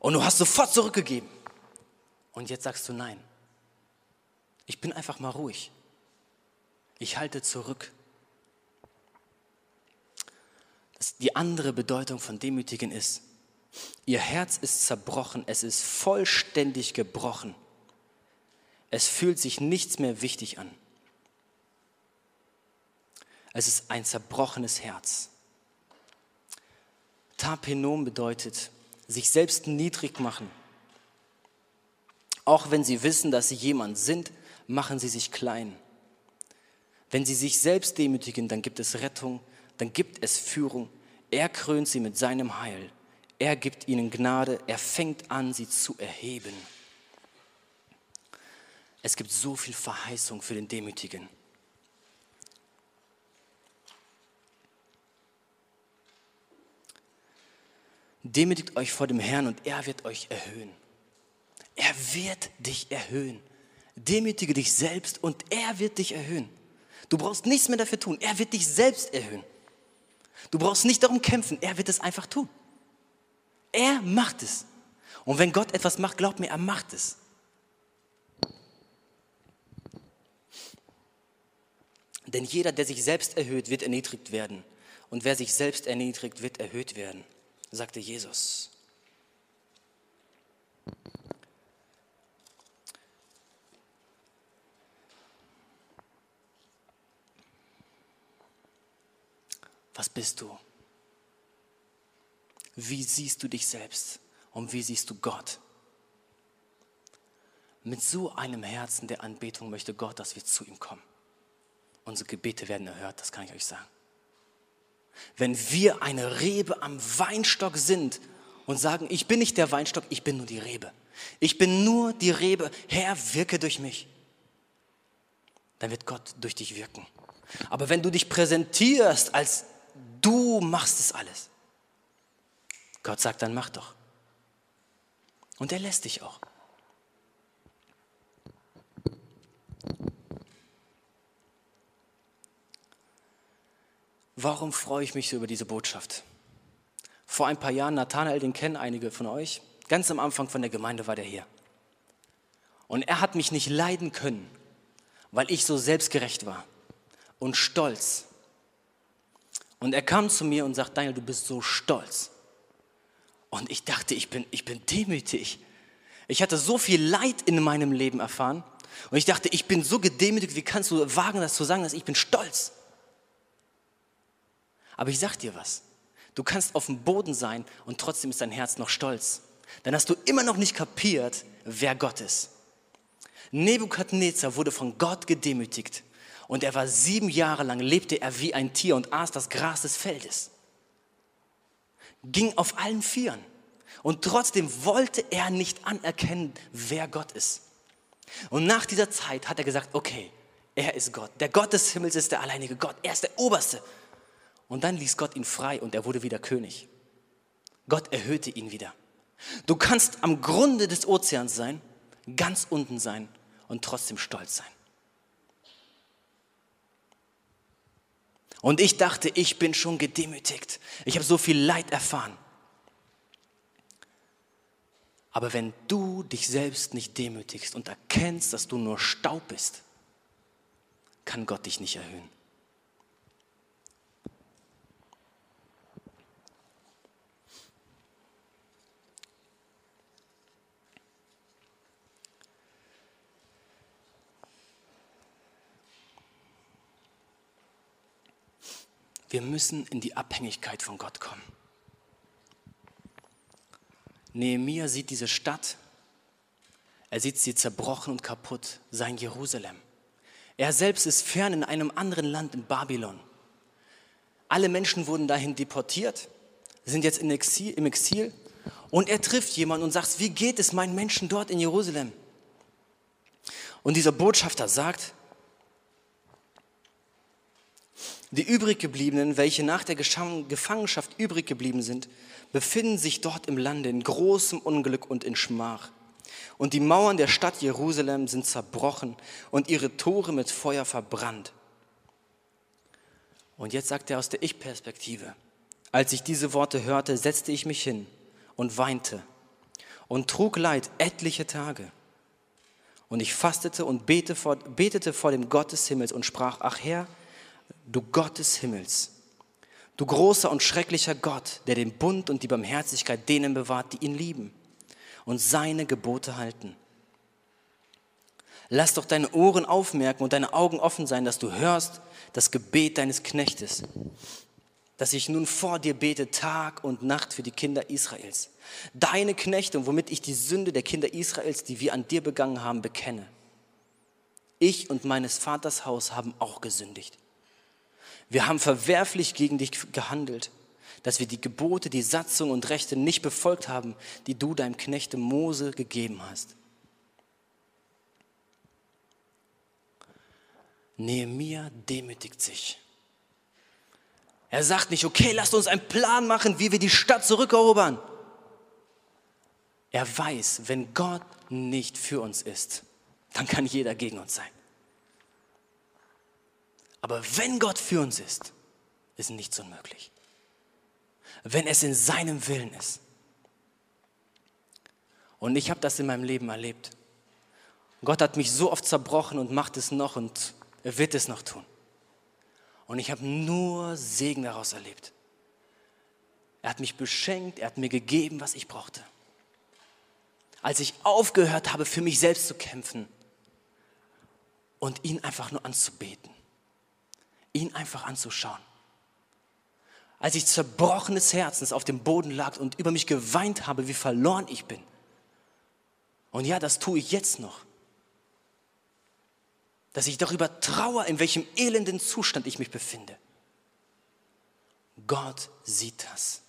Speaker 1: und du hast sofort zurückgegeben. Und jetzt sagst du nein. Ich bin einfach mal ruhig. Ich halte zurück. Die andere Bedeutung von Demütigen ist, ihr Herz ist zerbrochen, es ist vollständig gebrochen. Es fühlt sich nichts mehr wichtig an. Es ist ein zerbrochenes Herz. Tapenom bedeutet, sich selbst niedrig machen. Auch wenn sie wissen, dass sie jemand sind, machen sie sich klein. Wenn sie sich selbst demütigen, dann gibt es Rettung, dann gibt es Führung. Er krönt sie mit seinem Heil. Er gibt ihnen Gnade. Er fängt an, sie zu erheben. Es gibt so viel Verheißung für den Demütigen. Demütigt euch vor dem Herrn und er wird euch erhöhen. Er wird dich erhöhen. Demütige dich selbst und er wird dich erhöhen. Du brauchst nichts mehr dafür tun. Er wird dich selbst erhöhen. Du brauchst nicht darum kämpfen. Er wird es einfach tun. Er macht es. Und wenn Gott etwas macht, glaub mir, er macht es. Denn jeder, der sich selbst erhöht, wird erniedrigt werden. Und wer sich selbst erniedrigt, wird erhöht werden, sagte Jesus. Was bist du? Wie siehst du dich selbst und wie siehst du Gott? Mit so einem Herzen der Anbetung möchte Gott, dass wir zu ihm kommen. Unsere Gebete werden erhört, das kann ich euch sagen. Wenn wir eine Rebe am Weinstock sind und sagen, ich bin nicht der Weinstock, ich bin nur die Rebe. Ich bin nur die Rebe, Herr, wirke durch mich. Dann wird Gott durch dich wirken. Aber wenn du dich präsentierst als Du machst es alles. Gott sagt, dann mach doch. Und er lässt dich auch. Warum freue ich mich so über diese Botschaft? Vor ein paar Jahren, Nathanael, den kennen einige von euch, ganz am Anfang von der Gemeinde war der hier. Und er hat mich nicht leiden können, weil ich so selbstgerecht war und stolz und er kam zu mir und sagt, Daniel, du bist so stolz. Und ich dachte, ich bin, ich bin demütig. Ich hatte so viel Leid in meinem Leben erfahren. Und ich dachte, ich bin so gedemütigt, wie kannst du wagen, das zu sagen, dass ich bin stolz? Aber ich sag dir was. Du kannst auf dem Boden sein und trotzdem ist dein Herz noch stolz. Dann hast du immer noch nicht kapiert, wer Gott ist. Nebukadnezar wurde von Gott gedemütigt. Und er war sieben Jahre lang, lebte er wie ein Tier und aß das Gras des Feldes. Ging auf allen Vieren. Und trotzdem wollte er nicht anerkennen, wer Gott ist. Und nach dieser Zeit hat er gesagt, okay, er ist Gott. Der Gott des Himmels ist der alleinige Gott. Er ist der Oberste. Und dann ließ Gott ihn frei und er wurde wieder König. Gott erhöhte ihn wieder. Du kannst am Grunde des Ozeans sein, ganz unten sein und trotzdem stolz sein. Und ich dachte, ich bin schon gedemütigt. Ich habe so viel Leid erfahren. Aber wenn du dich selbst nicht demütigst und erkennst, dass du nur Staub bist, kann Gott dich nicht erhöhen. Wir müssen in die Abhängigkeit von Gott kommen. Nehemiah sieht diese Stadt, er sieht sie zerbrochen und kaputt, sein Jerusalem. Er selbst ist fern in einem anderen Land, in Babylon. Alle Menschen wurden dahin deportiert, sind jetzt Exil, im Exil und er trifft jemanden und sagt, wie geht es meinen Menschen dort in Jerusalem? Und dieser Botschafter sagt, Die übriggebliebenen, welche nach der Gefangenschaft übrig geblieben sind, befinden sich dort im Lande in großem Unglück und in Schmach. Und die Mauern der Stadt Jerusalem sind zerbrochen und ihre Tore mit Feuer verbrannt. Und jetzt sagt er aus der Ich-Perspektive, als ich diese Worte hörte, setzte ich mich hin und weinte und trug Leid etliche Tage. Und ich fastete und betete vor, betete vor dem Gott des Himmels und sprach, ach Herr, du Gott des Himmels, du großer und schrecklicher Gott, der den Bund und die Barmherzigkeit denen bewahrt, die ihn lieben und seine Gebote halten. Lass doch deine Ohren aufmerken und deine Augen offen sein, dass du hörst das Gebet deines Knechtes, dass ich nun vor dir bete Tag und Nacht für die Kinder Israels. Deine Knechte, womit ich die Sünde der Kinder Israels, die wir an dir begangen haben, bekenne. Ich und meines Vaters Haus haben auch gesündigt. Wir haben verwerflich gegen dich gehandelt, dass wir die Gebote, die Satzung und Rechte nicht befolgt haben, die du deinem Knechte Mose gegeben hast. Nehemiah demütigt sich. Er sagt nicht, okay, lasst uns einen Plan machen, wie wir die Stadt zurückerobern. Er weiß, wenn Gott nicht für uns ist, dann kann jeder gegen uns sein. Aber wenn Gott für uns ist, ist nichts unmöglich. Wenn es in seinem Willen ist. Und ich habe das in meinem Leben erlebt. Gott hat mich so oft zerbrochen und macht es noch und er wird es noch tun. Und ich habe nur Segen daraus erlebt. Er hat mich beschenkt, er hat mir gegeben, was ich brauchte. Als ich aufgehört habe, für mich selbst zu kämpfen und ihn einfach nur anzubeten, ihn einfach anzuschauen. Als ich zerbrochenes Herzens auf dem Boden lag und über mich geweint habe, wie verloren ich bin. Und ja, das tue ich jetzt noch dass ich darüber trauere, in welchem elenden Zustand ich mich befinde. Gott sieht das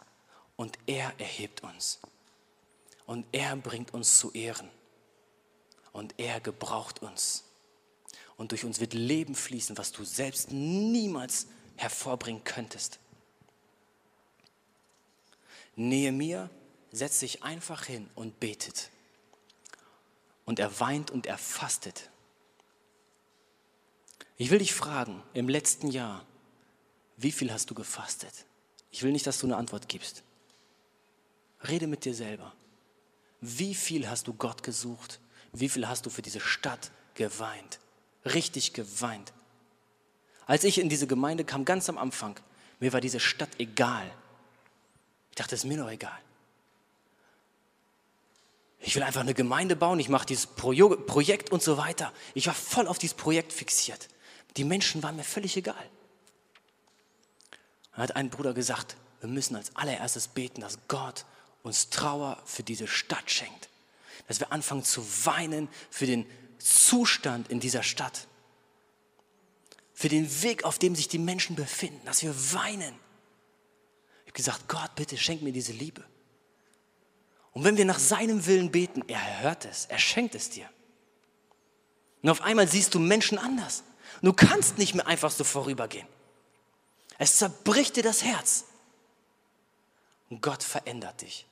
Speaker 1: und er erhebt uns und er bringt uns zu Ehren und er gebraucht uns und durch uns wird Leben fließen, was du selbst niemals hervorbringen könntest. Nehemiah setzt sich einfach hin und betet und er weint und er fastet. Ich will dich fragen, im letzten Jahr, wie viel hast du gefastet? Ich will nicht, dass du eine Antwort gibst. Rede mit dir selber. Wie viel hast du Gott gesucht? Wie viel hast du für diese Stadt geweint? Richtig geweint. Als ich in diese Gemeinde kam, ganz am Anfang, mir war diese Stadt egal. Ich dachte, es ist mir doch egal. Ich will einfach eine Gemeinde bauen, ich mache dieses Projekt und so weiter. Ich war voll auf dieses Projekt fixiert. Die Menschen waren mir völlig egal. Dann hat ein Bruder gesagt, wir müssen als allererstes beten, dass Gott uns Trauer für diese Stadt schenkt. Dass wir anfangen zu weinen für den Zustand in dieser Stadt. Für den Weg, auf dem sich die Menschen befinden. Dass wir weinen. Ich habe gesagt, Gott, bitte schenk mir diese Liebe. Und wenn wir nach seinem Willen beten, er hört es, er schenkt es dir. Und auf einmal siehst du Menschen anders. Du kannst nicht mehr einfach so vorübergehen. Es zerbricht dir das Herz. Und Gott verändert dich.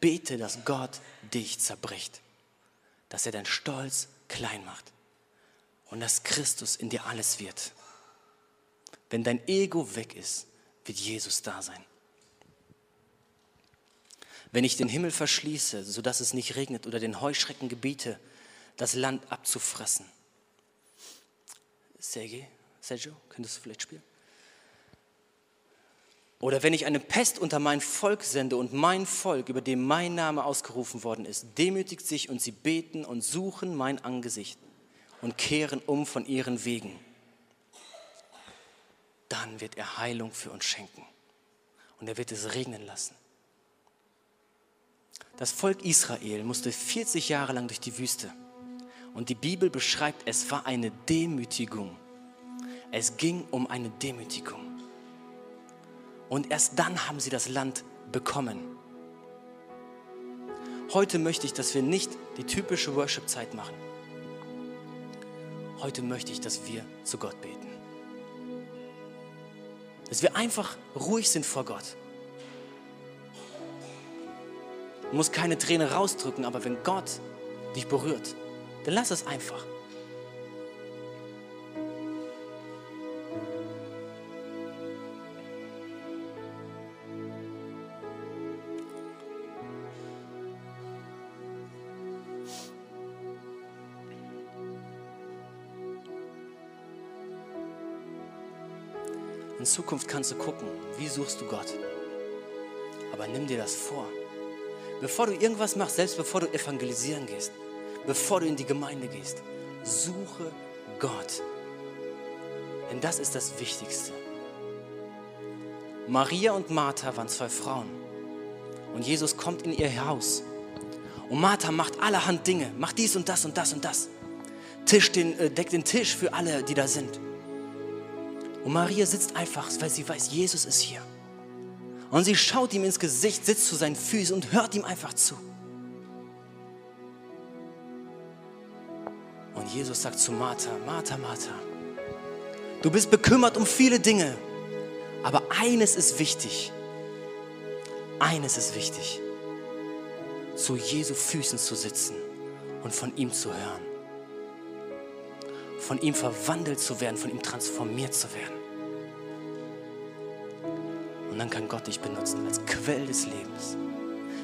Speaker 1: Bete, dass Gott dich zerbricht, dass er deinen Stolz klein macht und dass Christus in dir alles wird. Wenn dein Ego weg ist, wird Jesus da sein. Wenn ich den Himmel verschließe, sodass es nicht regnet oder den Heuschrecken gebiete, das Land abzufressen. Sergei, Sergio, könntest du vielleicht spielen? Oder wenn ich eine Pest unter mein Volk sende und mein Volk, über dem mein Name ausgerufen worden ist, demütigt sich und sie beten und suchen mein Angesicht und kehren um von ihren Wegen, dann wird er Heilung für uns schenken und er wird es regnen lassen. Das Volk Israel musste 40 Jahre lang durch die Wüste. Und die Bibel beschreibt, es war eine Demütigung. Es ging um eine Demütigung. Und erst dann haben sie das Land bekommen. Heute möchte ich, dass wir nicht die typische Worship-Zeit machen. Heute möchte ich, dass wir zu Gott beten. Dass wir einfach ruhig sind vor Gott. Du musst keine Träne rausdrücken, aber wenn Gott dich berührt, dann lass es einfach. Zukunft kannst du gucken, wie suchst du Gott. Aber nimm dir das vor. Bevor du irgendwas machst, selbst bevor du evangelisieren gehst, bevor du in die Gemeinde gehst, suche Gott. Denn das ist das Wichtigste. Maria und Martha waren zwei Frauen. Und Jesus kommt in ihr Haus. Und Martha macht allerhand Dinge, macht dies und das und das und das. Tisch den, äh, deckt den Tisch für alle, die da sind. Und Maria sitzt einfach, weil sie weiß, Jesus ist hier. Und sie schaut ihm ins Gesicht, sitzt zu seinen Füßen und hört ihm einfach zu. Und Jesus sagt zu Martha, Martha, Martha, du bist bekümmert um viele Dinge, aber eines ist wichtig. Eines ist wichtig, zu Jesu Füßen zu sitzen und von ihm zu hören von ihm verwandelt zu werden, von ihm transformiert zu werden. Und dann kann Gott dich benutzen als Quell des Lebens,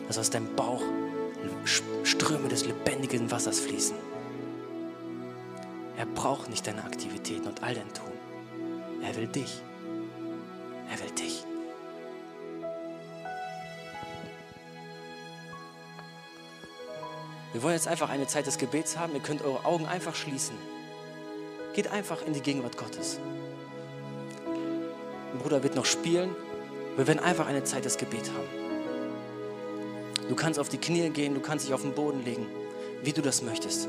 Speaker 1: dass aus deinem Bauch Ströme des lebendigen Wassers fließen. Er braucht nicht deine Aktivitäten und all dein Tun. Er will dich. Er will dich. Wir wollen jetzt einfach eine Zeit des Gebets haben. Ihr könnt eure Augen einfach schließen. Geht einfach in die Gegenwart Gottes. Mein Bruder wird noch spielen. Wir werden einfach eine Zeit des Gebets haben. Du kannst auf die Knie gehen, du kannst dich auf den Boden legen, wie du das möchtest.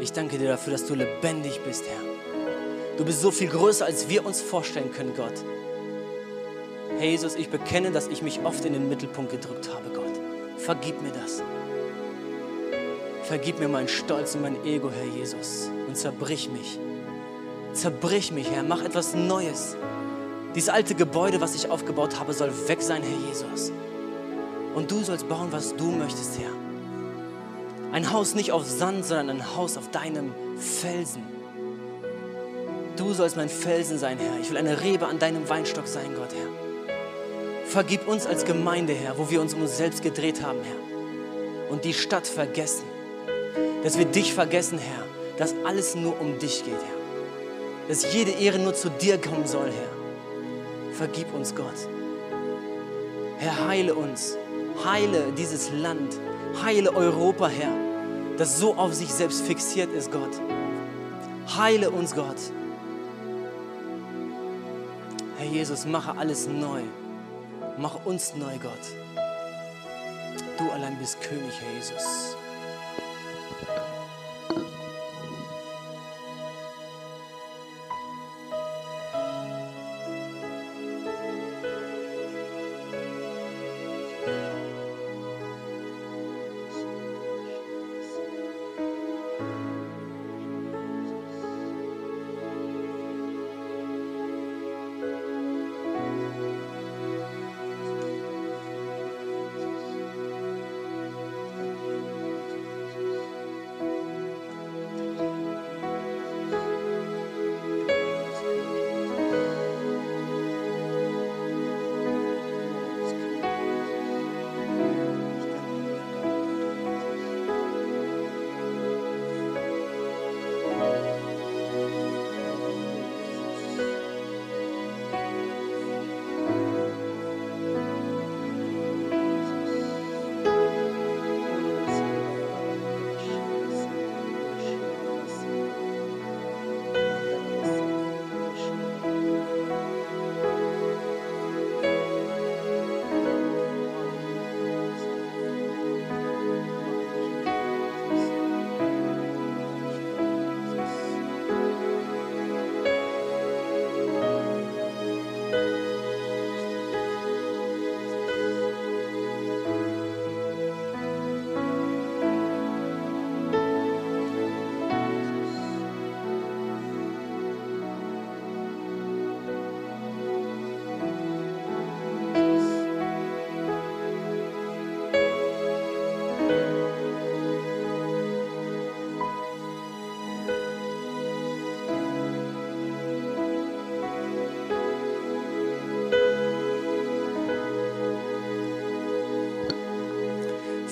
Speaker 1: Ich danke dir dafür, dass du lebendig bist, Herr. Du bist so viel größer, als wir uns vorstellen können, Gott. Herr Jesus, ich bekenne, dass ich mich oft in den Mittelpunkt gedrückt habe, Gott. Vergib mir das. Vergib mir meinen Stolz und mein Ego, Herr Jesus, und zerbrich mich. Zerbrich mich, Herr. Mach etwas Neues. Dieses alte Gebäude, was ich aufgebaut habe, soll weg sein, Herr Jesus. Und du sollst bauen, was du möchtest, Herr. Ein Haus nicht auf Sand, sondern ein Haus auf deinem Felsen. Du sollst mein Felsen sein, Herr. Ich will eine Rebe an deinem Weinstock sein, Gott, Herr. Vergib uns als Gemeinde, Herr, wo wir uns um uns selbst gedreht haben, Herr. Und die Stadt vergessen. Dass wir dich vergessen, Herr. Dass alles nur um dich geht, Herr. Dass jede Ehre nur zu dir kommen soll, Herr. Vergib uns, Gott. Herr, heile uns. Heile dieses Land. Heile Europa, Herr, das so auf sich selbst fixiert ist, Gott. Heile uns, Gott. Herr Jesus, mache alles neu. Mach uns neu, Gott. Du allein bist König, Herr Jesus.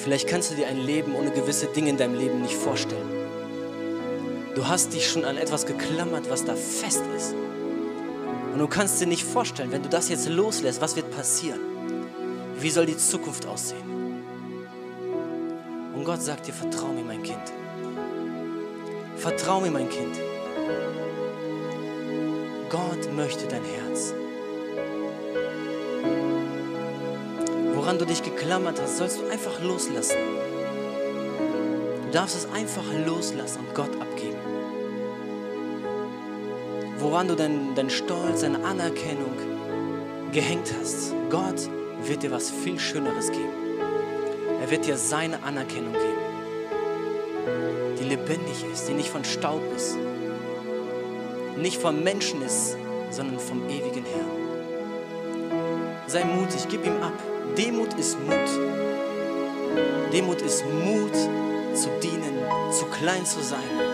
Speaker 2: Vielleicht kannst du dir ein Leben ohne gewisse Dinge in deinem Leben nicht vorstellen. Du hast dich schon an etwas geklammert, was da fest ist. Und du kannst dir nicht vorstellen, wenn du das jetzt loslässt, was wird passieren? Wie soll die Zukunft aussehen? Und Gott sagt dir, vertrau mir, mein Kind. Vertrau mir, mein Kind. Gott möchte dein Herz. Woran du dich geklammert hast, sollst du einfach loslassen. Du darfst es einfach loslassen und Gott abgeben. Woran du deinen dein Stolz, deine Anerkennung gehängt hast. Gott wird dir was viel Schöneres geben. Er wird dir seine Anerkennung geben, die lebendig ist, die nicht von Staub ist, nicht vom Menschen ist, sondern vom ewigen Herrn. Sei mutig, gib ihm ab. Demut ist Mut. Demut ist Mut zu dienen, zu klein zu sein.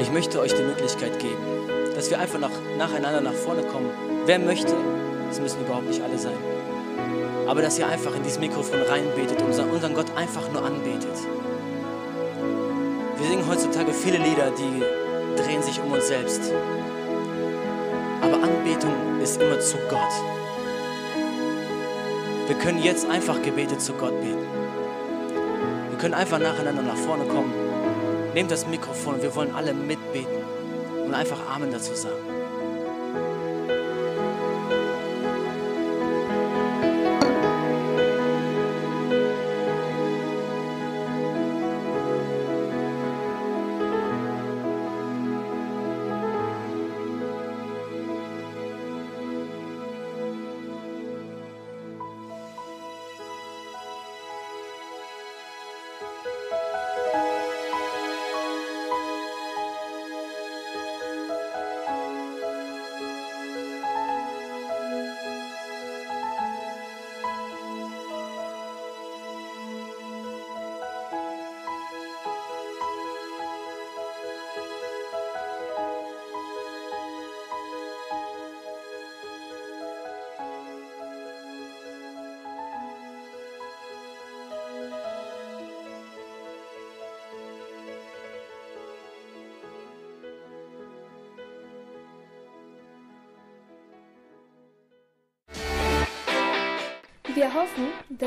Speaker 2: Ich möchte euch die Möglichkeit geben, dass wir einfach nach, nacheinander nach vorne kommen. Wer möchte, es müssen überhaupt nicht alle sein, aber dass ihr einfach in dieses Mikrofon reinbetet und unseren Gott einfach nur anbetet. Wir singen heutzutage viele Lieder, die drehen sich um uns selbst. Aber Anbetung ist immer zu Gott. Wir können jetzt einfach Gebete zu Gott beten. Wir können einfach nacheinander nach vorne kommen. Nehmt das Mikrofon wir wollen alle mitbeten und einfach Amen dazu sagen.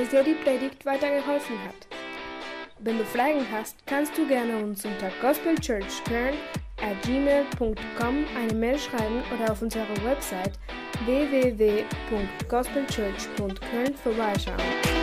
Speaker 3: Dass dir die Predigt weitergeholfen hat. Wenn du Fragen hast, kannst du gerne uns unter gospelchurchkern eine Mail schreiben oder auf unserer Website www.gospelchurch.köln vorbeischauen.